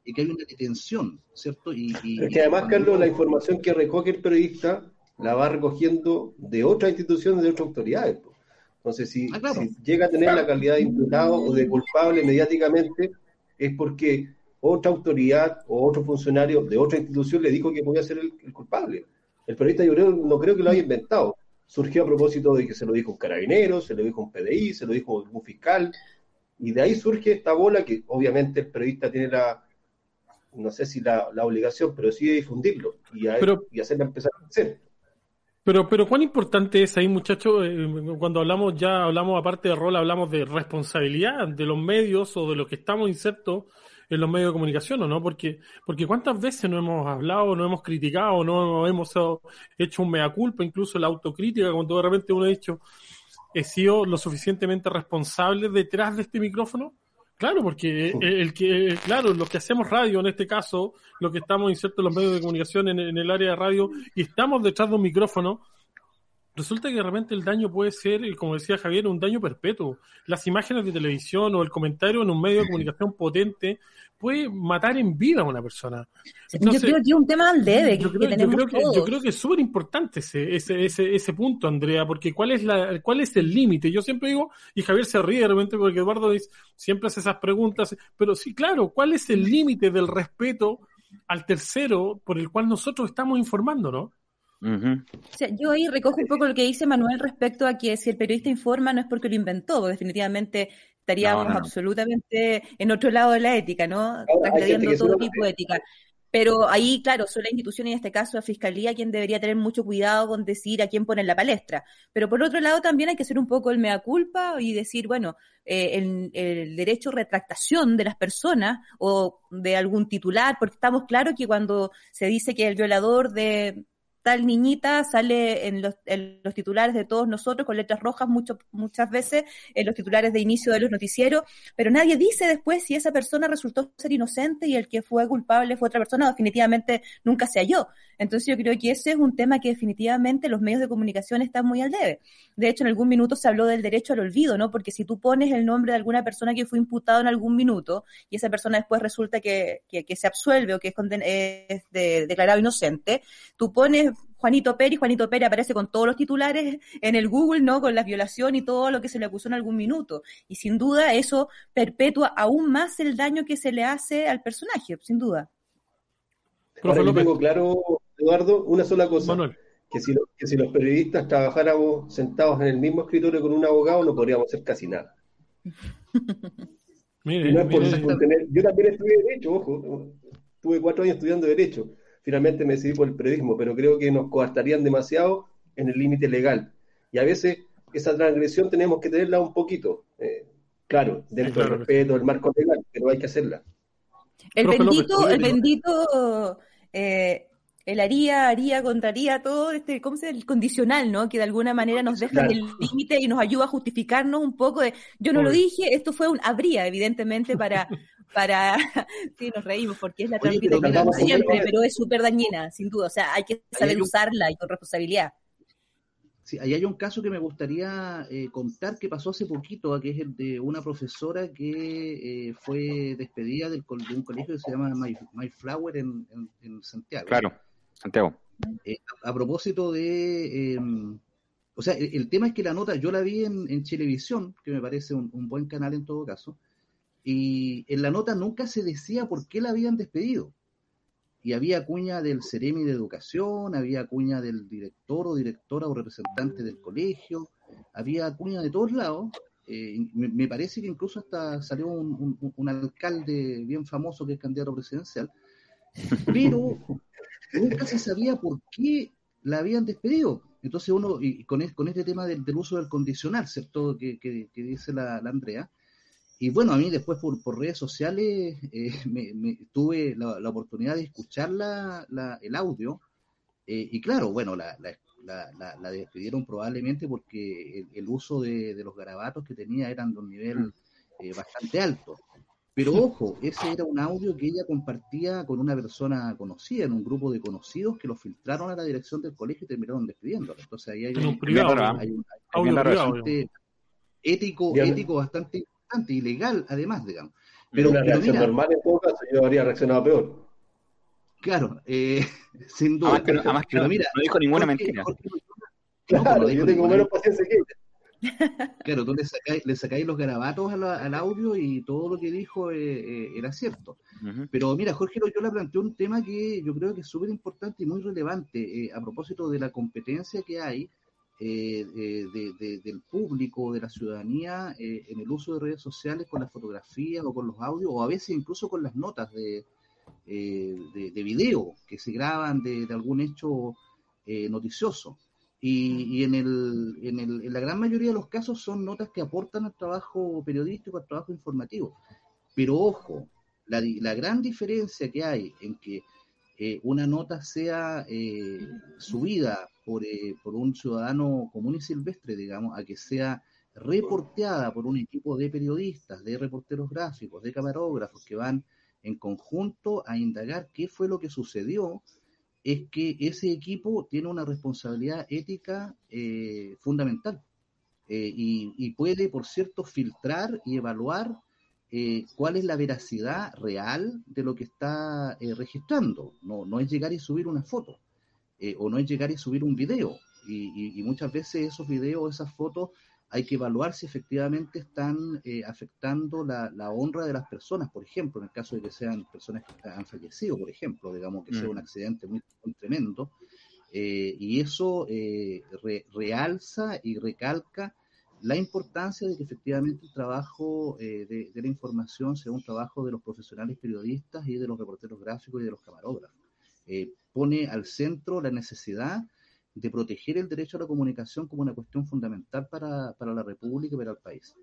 y que hay una detención cierto y, es que además Carlos la información que recoge el periodista la va recogiendo de otras instituciones de otras autoridades Entonces, si, Ah, claro. si llega a tener la calidad de imputado o de culpable mediáticamente, es porque otra autoridad o otro funcionario de otra institución le dijo que podía ser el, el culpable. El periodista yo creo, no creo que lo haya inventado. Surgió a propósito de que se lo dijo un carabinero, se lo dijo un PDI, se lo dijo un fiscal, y de ahí surge esta bola que obviamente el periodista tiene la, no sé si la, la obligación, pero sí de difundirlo y, a- Pero- y hacerla empezar a crecer. Pero, pero cuán importante es ahí, muchachos, eh, cuando hablamos ya, hablamos aparte de rol, hablamos de responsabilidad de los medios o de los que estamos insertos en los medios de comunicación, ¿o no? Porque, porque cuántas veces no hemos hablado, no hemos criticado, no hemos hecho un mea culpa, incluso la autocrítica, cuando de repente uno ha dicho, he sido lo suficientemente responsable detrás de este micrófono. Claro, porque el, el que, claro, los que hacemos radio en este caso, los que estamos insertos en los medios de comunicación en, en el área de radio y estamos detrás de un micrófono, resulta que de repente el daño puede ser, y como decía Javier, un daño perpetuo. Las imágenes de televisión o el comentario en un medio de comunicación potente puede matar en vida a una persona. Entonces, yo creo que es un tema al debe que, yo creo, que yo creo que, todos. yo creo que es súper importante ese, ese, ese, ese punto, Andrea, porque ¿cuál es, la, cuál es el límite? Yo siempre digo, y Javier se ríe de repente porque Eduardo dice, siempre hace esas preguntas, pero sí, claro, ¿cuál es el límite del respeto al tercero por el cual nosotros estamos informando, O sea, yo ahí recojo un poco lo que dice Manuel respecto a que si el periodista informa no es porque lo inventó, porque definitivamente estaríamos No, no, no. absolutamente en otro lado de la ética, ¿no? Trasladando todo tipo de ética. Pero ahí, claro, son la institución y en este caso la fiscalía quien debería tener mucho cuidado con decir a quién poner la palestra. Pero por otro lado también hay que hacer un poco el mea culpa y decir, bueno, eh, el, el derecho a retractación de las personas o de algún titular, porque estamos claros que cuando se dice que el violador de tal niñita sale en los, titulares de todos nosotros con letras rojas mucho, muchas veces en los titulares de inicio de los noticieros, pero nadie dice después si esa persona resultó ser inocente y el que fue culpable fue otra persona, definitivamente nunca se halló. Entonces yo creo que ese es un tema que definitivamente los medios de comunicación están muy al debe. De hecho, en algún minuto se habló del derecho al olvido, ¿no? Porque si tú pones el nombre de alguna persona que fue imputado en algún minuto y esa persona después resulta que, que, se absuelve o que es, conden- declarado inocente, tú pones Juanito Pérez, Juanito Pérez aparece con todos los titulares en el Google, ¿no? Con la violación y todo lo que se le acusó en algún minuto. Y sin duda eso perpetúa aún más el daño que se le hace al personaje, sin duda. Ahora yo tengo claro, Eduardo, una sola cosa. Manuel. Que si, lo- que si los periodistas trabajáramos sentados en el mismo escritorio con un abogado, no podríamos hacer casi nada. Mire, Y no es por, mire, por tener- yo también estudié Derecho, ojo. Tuve cuatro años estudiando Derecho. Finalmente me decidí por el periodismo, pero creo que nos coartarían demasiado en el límite legal. Y a veces esa transgresión tenemos que tenerla un poquito. eh, claro, dentro claro del respeto, del marco legal, pero hay que hacerla. El Profe bendito, el bendito, eh, el haría, haría, contraría, todo este, ¿cómo se llama? El condicional, ¿no? Que de alguna manera nos deja en el límite y nos ayuda a justificarnos un poco de, yo no lo dije, esto fue un habría, evidentemente, para, para, sí, nos reímos porque es la trampita que calmamos, siempre, pero es súper dañina, sin duda, o sea, hay que saber hay un- usarla y con responsabilidad. Sí, ahí hay un caso que me gustaría eh, contar que pasó hace poquito, que es el de una profesora que eh, fue despedida del, de un colegio que se llama My, My Flower en, en- en Santiago. Claro, Santiago. Eh, a, a propósito de... eh, o sea, el, el tema es que la nota yo la vi en, en Televisión, que me parece un, un buen canal en todo caso, y en la nota nunca se decía por qué la habían despedido. Y había cuña del Ceremi de Educación, había cuña del director o directora o representante del colegio, había cuña de todos lados. eh, me, parece que incluso hasta salió un, un- alcalde bien famoso que es candidato presidencial, pero nunca se sabía por qué la habían despedido. Entonces uno, y con, es- con este tema del, del uso del condicional, ¿cierto? Que, que- que dice la, la Andrea. Y bueno, a mí después por, por redes sociales eh, me, me- tuve la, la oportunidad de escuchar la, la- el audio. eh, y claro, bueno, la, la, la- la- la despidieron probablemente porque el, el uso de, de los garabatos que tenía eran de un nivel eh, bastante alto. Pero ojo, ese era un audio que ella compartía con una persona conocida, en un grupo de conocidos que lo filtraron a la dirección del colegio y terminaron despidiéndolo. Entonces ahí hay un un, privado, hay un- hay bastante ético, Bien. ético bastante importante y legal además, digamos. Pero Pero, una pero reacción mira, normal en todo caso, yo habría reaccionado peor. claro, eh, sin duda. Además que, no- además que Pero no, mira, no dijo ninguna mentira. Jorge Loyola- no, Claro, no yo tengo ninguna menos paciencia que ella. Claro, tú le sacáis, le sacáis los garabatos al audio y todo lo que dijo eh, eh, era cierto. Pero mira, Jorge yo le planteó un tema que yo creo que es súper importante y muy relevante a propósito de la competencia que hay del público, de la ciudadanía en el uso de redes sociales con las fotografías o con los audios o a veces incluso con las notas de, de, video que se graban de, algún hecho noticioso. Y, en, el, en, el, la gran mayoría de los casos son notas que aportan al trabajo periodístico, al trabajo informativo. Pero ojo, la, la gran diferencia que hay en que eh, una nota sea eh, subida por, eh, por un ciudadano común y silvestre, digamos, a que sea reporteada por un equipo de periodistas, de reporteros gráficos, de camarógrafos que van en conjunto a indagar qué fue lo que sucedió es que ese equipo tiene una responsabilidad ética eh, fundamental y, puede, por cierto, filtrar y evaluar eh, cuál es la veracidad real de lo que está registrando. No, no es llegar y subir una foto o no es llegar y subir un video. Y, y muchas veces esos videos, esas fotos hay que evaluar si efectivamente están eh, afectando la, honra de las personas, por ejemplo, en el caso de que sean personas que han fallecido, por ejemplo, digamos que sea un mm. accidente muy, tremendo, eh, y eso eh, realza y recalca la importancia de que efectivamente el trabajo de, de, la información sea un trabajo de los profesionales periodistas y de los reporteros gráficos y de los camarógrafos. pone al centro la necesidad de proteger el derecho a la comunicación como una cuestión fundamental para, la República y para el país.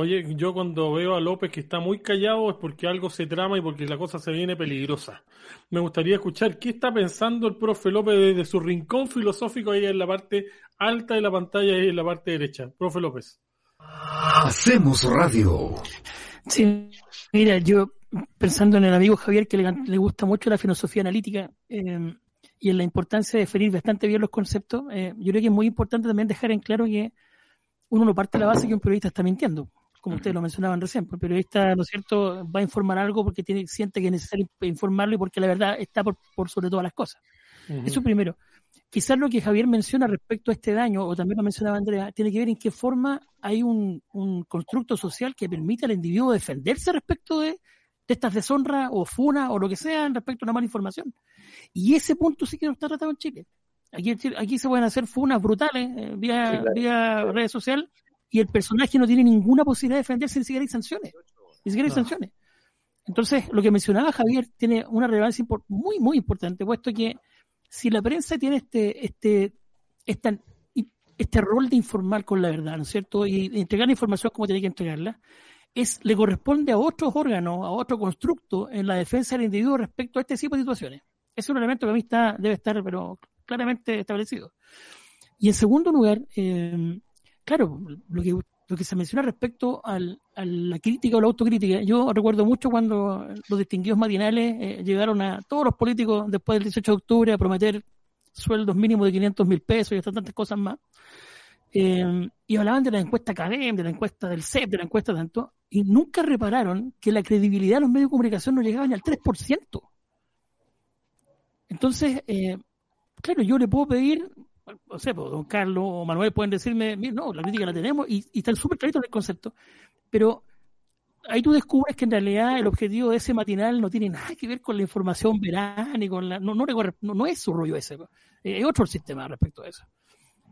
Oye, yo cuando veo a López que está muy callado es porque algo se trama y porque la cosa se viene peligrosa. Me gustaría escuchar qué está pensando el profe López desde su rincón filosófico ahí en la parte alta de la pantalla y en la parte derecha. Profe López. Hacemos radio. Sí, mira, yo pensando en el amigo Javier que le, gusta mucho la filosofía analítica, eh, y en la importancia de definir bastante bien los conceptos, eh, yo creo que es muy importante también dejar en claro que uno no parte de la base que un periodista está mintiendo, como ustedes lo mencionaban recién. Pues el periodista, ¿no es cierto?, va a informar algo porque tiene, siente que es necesario informarlo y porque la verdad está por, sobre todas las cosas. Eso primero. Quizás lo que Javier menciona respecto a este daño, o también lo mencionaba Andrea, tiene que ver en qué forma hay un, un constructo social que permite al individuo defenderse respecto de, de estas deshonras o funas o lo que sea respecto a una mala información. Y ese punto sí que no está tratado en Chile. Aquí, aquí se pueden hacer funas brutales eh, vía, vía redes sociales y el personaje no tiene ninguna posibilidad de defenderse, ni siquiera hay sanciones. Ni siquiera hay sanciones. Entonces, lo que mencionaba Javier tiene una relevancia muy, muy importante, puesto que si la prensa tiene este, este, este, este rol de informar con la verdad, ¿no es cierto? Y entregar información como tiene que entregarla, es, le corresponde a otros órganos, a otro constructo en la defensa del individuo respecto a este tipo de situaciones. Es un elemento que a mí está, debe estar, pero claramente establecido. Y en segundo lugar, eh, claro, lo que, lo que se menciona respecto al, a la crítica o la autocrítica, yo recuerdo mucho cuando los distinguidos matinales eh, llegaron a todos los políticos después del 18 de octubre a prometer sueldos mínimos de 500 mil pesos y hasta tantas cosas más. Eh, y hablaban de la encuesta CADEM, de la encuesta del CEP, de la encuesta tanto, y nunca repararon que la credibilidad de los medios de comunicación no llegaba ni al 3%. Entonces, eh, claro, yo le puedo pedir, no sé, pues, don Carlos o Manuel pueden decirme, no, la crítica la tenemos y, y súper clarito el concepto, pero ahí tú descubres que en realidad el objetivo de ese matinal no tiene nada que ver con la información veraz ni con la, no, no, no, no es su rollo ese, eh, es otro sistema respecto a eso.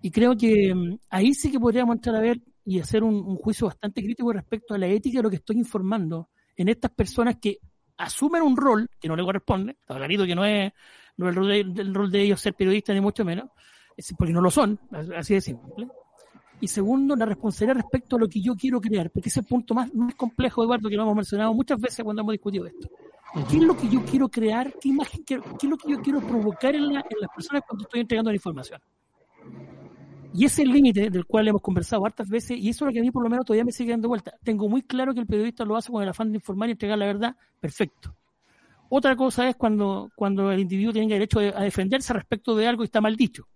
Y creo que mm, ahí sí que podríamos entrar a ver y hacer un, juicio bastante crítico respecto a la ética de lo que estoy informando en estas personas que asumen un rol que no le corresponde, está clarito que no es, no el, rol de, el rol de ellos ser periodistas ni mucho menos, porque no lo son, así de simple. Y segundo, la responsabilidad respecto a lo que yo quiero crear, porque ese es el punto más, más complejo, Eduardo, que lo hemos mencionado muchas veces cuando hemos discutido esto. ¿Qué es lo que yo quiero crear? ¿Qué imagen quiero, qué es lo que yo quiero provocar en, la, en las personas cuando estoy entregando la información? Y ese es el límite del cual hemos conversado hartas veces, y eso es lo que a mí por lo menos todavía me sigue dando vuelta. Tengo muy claro que el periodista lo hace con el afán de informar y entregar la verdad, perfecto. Otra cosa es cuando, cuando el individuo tiene derecho a defenderse respecto de algo que está mal dicho,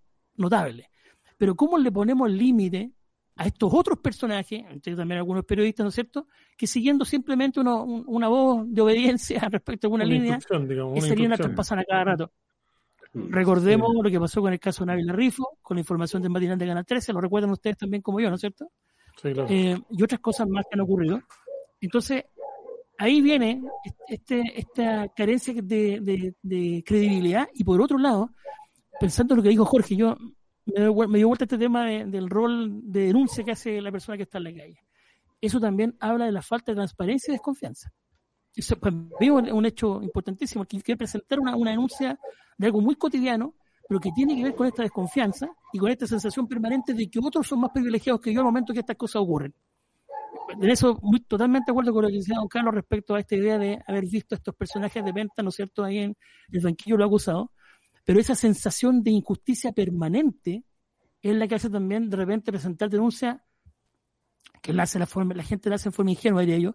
notable. Pero ¿cómo le ponemos límite a estos otros personajes, entre también algunos periodistas, ¿no es cierto?, que siguiendo simplemente una voz de obediencia respecto a una, línea, que serían a traspasar a cada rato. Mm. Recordemos lo que pasó con el caso Nabil Rifo, con la información del matinal de Canal 13, lo recuerdan ustedes también como yo, ¿no es cierto? Sí, claro. Eh, y otras cosas más que han ocurrido. Entonces, ahí viene este, esta carencia de, de- de credibilidad y por otro lado, pensando en lo que dijo Jorge, yo me, vuel- me dio vuelta este tema de- del rol de denuncia que hace la persona que está en la calle. Eso también habla de la falta de transparencia y desconfianza. Eso para mí es un, un hecho importantísimo, que quiere presentar una, una denuncia de algo muy cotidiano, pero que tiene que ver con esta desconfianza y con esta sensación permanente de que otros son más privilegiados que yo al momento que estas cosas ocurren. En eso, muy, totalmente de acuerdo con lo que decía don Carlos respecto a esta idea de haber visto a estos personajes de venta, ¿no es cierto?, ahí en el banquillo lo ha acusado, pero esa sensación de injusticia permanente es la que hace también de repente presentar denuncia que la, hace la, forma, la gente la hace en forma ingenua, diría yo,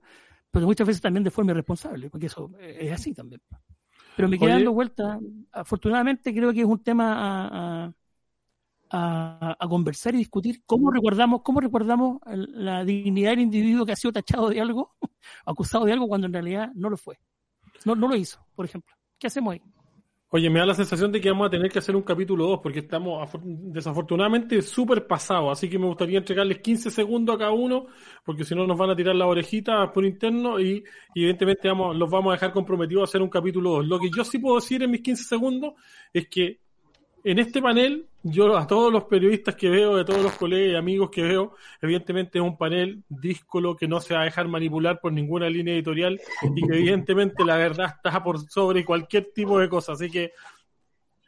pero muchas veces también de forma irresponsable, porque eso es así también. Pero me queda dando vuelta, afortunadamente creo que es un tema a, a- a- a conversar y discutir cómo recordamos, cómo recordamos la dignidad del individuo que ha sido tachado de algo, acusado de algo cuando en realidad no lo fue. No, no lo hizo, por ejemplo. ¿Qué hacemos ahí? Oye, me da la sensación de que vamos a tener que hacer un capítulo 2 porque estamos afor- desafortunadamente súper pasados, así que me gustaría entregarles 15 segundos a cada uno porque si no nos van a tirar las orejitas por interno y, y evidentemente vamos, los vamos a dejar comprometidos a hacer un capítulo 2. Lo que yo sí puedo decir en mis 15 segundos es que en este panel, yo a todos los periodistas que veo, de todos los colegas y amigos que veo, evidentemente es un panel díscolo que no se va a dejar manipular por ninguna línea editorial y que evidentemente la verdad está por sobre cualquier tipo de cosa. Así que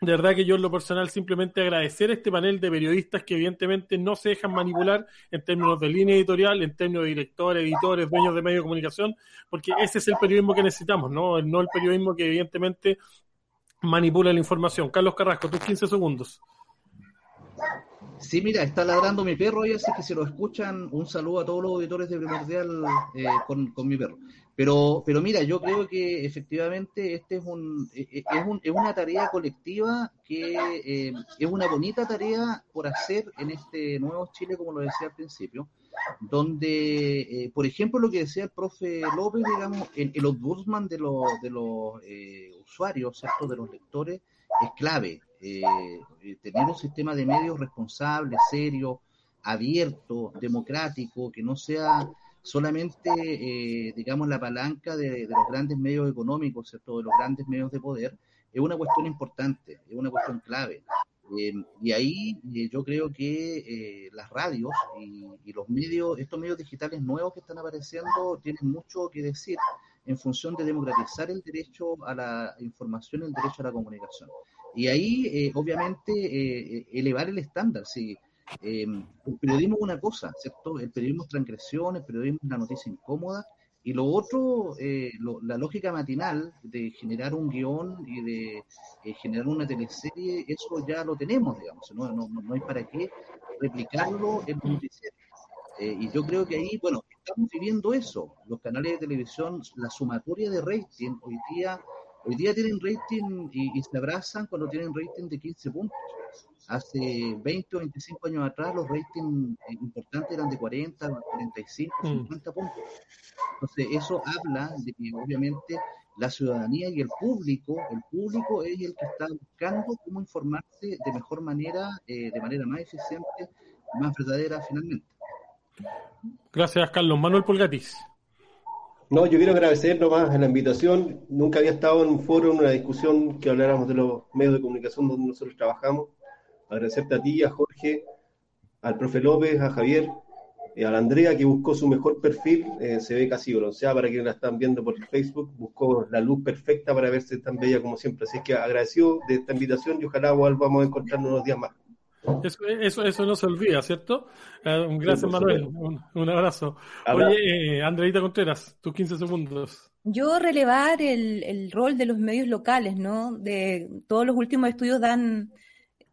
de verdad que yo en lo personal simplemente agradecer a este panel de periodistas que evidentemente no se dejan manipular en términos de línea editorial, en términos de directores, editores, dueños de medios de comunicación, porque ese es el periodismo que necesitamos, ¿no? No el periodismo que evidentemente manipula la información. Carlos Carrasco, tus 15 segundos. Sí, mira, está ladrando mi perro y así que si lo escuchan, un saludo a todos los auditores de Primordial eh, con, con mi perro. Pero, pero mira, yo creo que efectivamente este es un, eh, eh, es, un- es una tarea colectiva que eh, es una bonita tarea por hacer en este nuevo Chile, como lo decía al principio, donde, eh, por ejemplo, lo que decía el profe López, digamos, el, el ombudsman de los, de los eh, usuarios, de los lectores, es clave. Eh, eh, tener un sistema de medios responsable, serio, abierto, democrático, que no sea solamente, eh, digamos, la palanca de, los grandes medios económicos, ¿cierto? de los grandes medios de poder, es una cuestión importante, es una cuestión clave. Eh, y ahí yo creo que las radios y, y los medios, estos medios digitales nuevos que están apareciendo, tienen mucho que decir en función de democratizar el derecho a la información, el derecho a la comunicación. Y ahí, eh, obviamente, eh, eh, elevar el estándar. Sí. Eh, el periodismo es una cosa, ¿cierto? El periodismo es transgresión, el periodismo es una noticia incómoda. Y lo otro, eh, lo- la lógica matinal de generar un guion y de eh, generar una teleserie, eso ya lo tenemos, digamos. No, no, no hay para qué replicarlo en noticiero. Eh, y yo creo que ahí, bueno, estamos viviendo eso. Los canales de televisión, la sumatoria de rating, hoy día, hoy día tienen rating y, y se abrazan cuando tienen rating de 15 puntos. Hace 20 o 25 años atrás los ratings eh, importantes eran de 40, 45, Mm. 50 puntos. Entonces eso habla de que obviamente la ciudadanía y el público, el público es el que está buscando cómo informarse de mejor manera, eh, de manera más eficiente, más verdadera finalmente. Gracias, Carlos. Manuel Polgatis. No, yo quiero agradecer nomás la invitación. Nunca había estado en un foro, en una discusión que habláramos de los medios de comunicación donde nosotros trabajamos. Agradecerte a ti, a Jorge, al profe López, a Javier, eh, a la Andrea que buscó su mejor perfil. eh, se ve casi bronceada para quienes la están viendo por Facebook. Buscó la luz perfecta para verse tan bella como siempre. Así que agradecido de esta invitación y ojalá volvamos a encontrarnos unos días más. Eso, eso, eso no se olvida, ¿cierto? Eh, gracias, Manuel. Un, un abrazo. Habla- Oye, eh, Andreita Contreras, tus 15 segundos. Yo relevar el, el rol de los medios locales, ¿no? De todos los últimos estudios dan,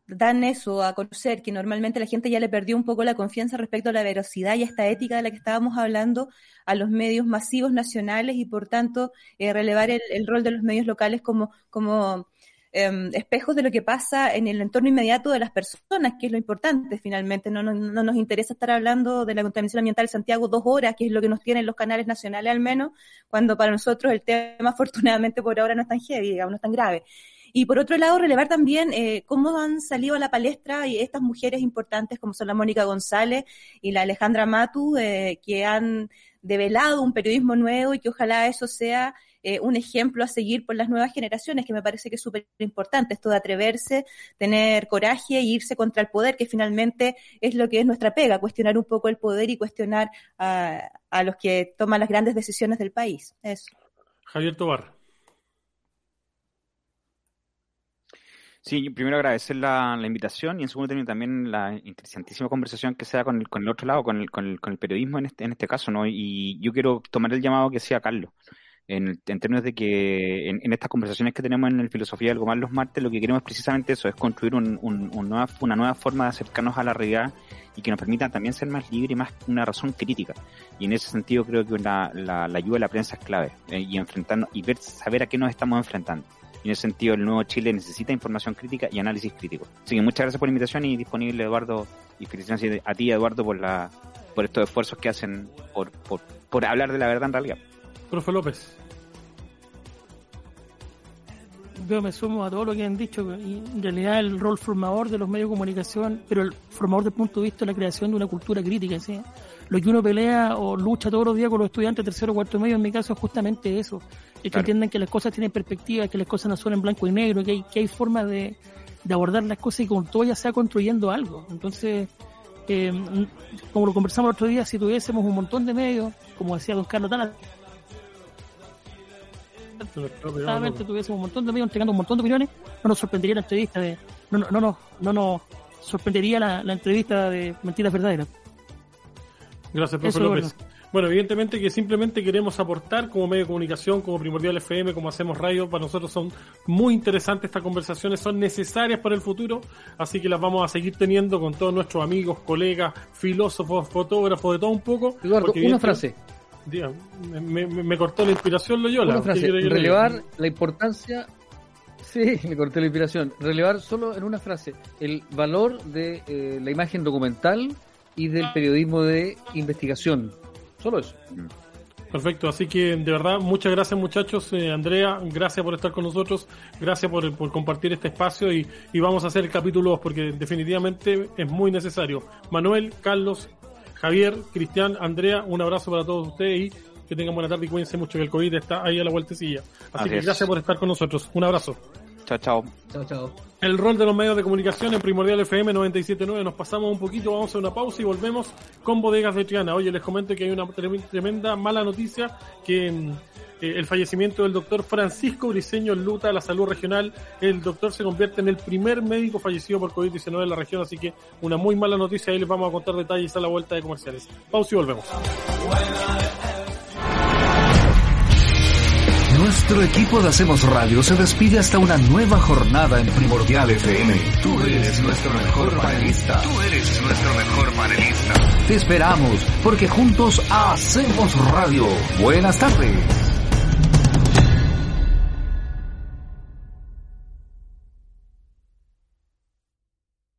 dan eso a conocer, que normalmente la gente ya le perdió un poco la confianza respecto a la veracidad y a esta ética de la que estábamos hablando a los medios masivos nacionales y por tanto eh, relevar el, el rol de los medios locales como, como em, espejos de lo que pasa en el entorno inmediato de las personas, que es lo importante finalmente. No nos interesa estar hablando de la contaminación ambiental de Santiago dos horas, que es lo que nos tienen los canales nacionales al menos, cuando para nosotros el tema afortunadamente por ahora no es tan heavy, digamos, no es tan grave. Y por otro lado, relevar también eh, cómo han salido a la palestra estas mujeres importantes como son la Mónica González y la Alejandra Matu, eh, que han develado un periodismo nuevo y que ojalá eso sea eh, un ejemplo a seguir por las nuevas generaciones, que me parece que es súper importante, esto de atreverse, tener coraje e irse contra el poder, que finalmente es lo que es nuestra pega, cuestionar un poco el poder y cuestionar a, a los que toman las grandes decisiones del país. Eso. Javier Tobar. Sí, primero agradecer la, la, invitación y en segundo término también la interesantísima conversación que se da con el, con el otro lado, con el, con el, con el periodismo en este, en este caso, ¿no? Y yo quiero tomar el llamado que decía Carlos en, en términos de que en, estas conversaciones que tenemos en el Filosofía del Gomar los martes, lo que queremos precisamente eso, es construir un, una nueva forma de acercarnos a la realidad y que nos permita también ser más libres y más una razón crítica. Y en ese sentido creo que la, la, ayuda de la prensa es clave eh, y enfrentarnos y ver, saber a qué nos estamos enfrentando. Y en ese sentido el nuevo Chile necesita información crítica y análisis crítico. Así que muchas gracias por la invitación y disponible Eduardo y felicitaciones a ti Eduardo por la por estos esfuerzos que hacen por, por hablar de la verdad en realidad. Profe López. Yo me sumo a todo lo que han dicho. Y en realidad el rol formador de los medios de comunicación, pero el formador desde el punto de vista de la creación de una cultura crítica. ¿sí? Lo que uno pelea o lucha todos los días con los estudiantes tercero o cuarto medio, en mi caso, es justamente eso. Es que claro. entiendan que las cosas tienen perspectiva, que las cosas no son en blanco y negro, que hay, que hay formas de, de abordar las cosas y con todo ya sea construyendo algo. Entonces, eh, como lo conversamos el otro día, si tuviésemos un montón de medios, como decía don Carlos Tala, solamente tuviésemos un montón de medios entregando un montón de opiniones, no nos sorprendería la entrevista de, no, no, no, no, no nos sorprendería la, la entrevista de mentiras verdaderas. Gracias, profe López. Bueno. bueno, evidentemente que simplemente queremos aportar como medio de comunicación, como Primordial FM, como hacemos radio, para nosotros son muy interesantes estas conversaciones, son necesarias para el futuro, así que las vamos a seguir teniendo con todos nuestros amigos, colegas, filósofos, fotógrafos, de todo un poco. Eduardo, una frase. Diga, me, cortó la inspiración Loyola. Una frase, relevar la importancia Sí, me corté la inspiración. Relevar solo en una frase el valor de eh, la imagen documental y del periodismo de investigación. Solo eso. Perfecto, así que de verdad, muchas gracias muchachos. Eh, Andrea, gracias por estar con nosotros, gracias por, por compartir este espacio y, y, vamos a hacer el capítulo 2 porque definitivamente es muy necesario. Manuel, Carlos, Javier, Cristian, Andrea, un abrazo para todos ustedes y que tengan buena tarde y cuídense mucho que el COVID está ahí a la vueltecilla. Así, así que es. gracias por estar con nosotros. Un abrazo. Chao, chao. Chao, chao. El rol de los medios de comunicación en Primordial FM 97.9. Nos pasamos un poquito, vamos a una pausa y volvemos con Bodegas de Triana. Oye, les comento que hay una tremenda mala noticia que eh, el fallecimiento del doctor Francisco Briceño Luta, la salud regional. El doctor se convierte en el primer médico fallecido por COVID-19 en la región, así que una muy mala noticia. Ahí les vamos a contar detalles a la vuelta de comerciales. Pausa y volvemos. Nuestro equipo de Hacemos Radio se despide hasta una nueva jornada en Primordial FM. Tú eres nuestro mejor panelista. Tú eres nuestro mejor panelista. Te esperamos porque juntos hacemos radio. Buenas tardes.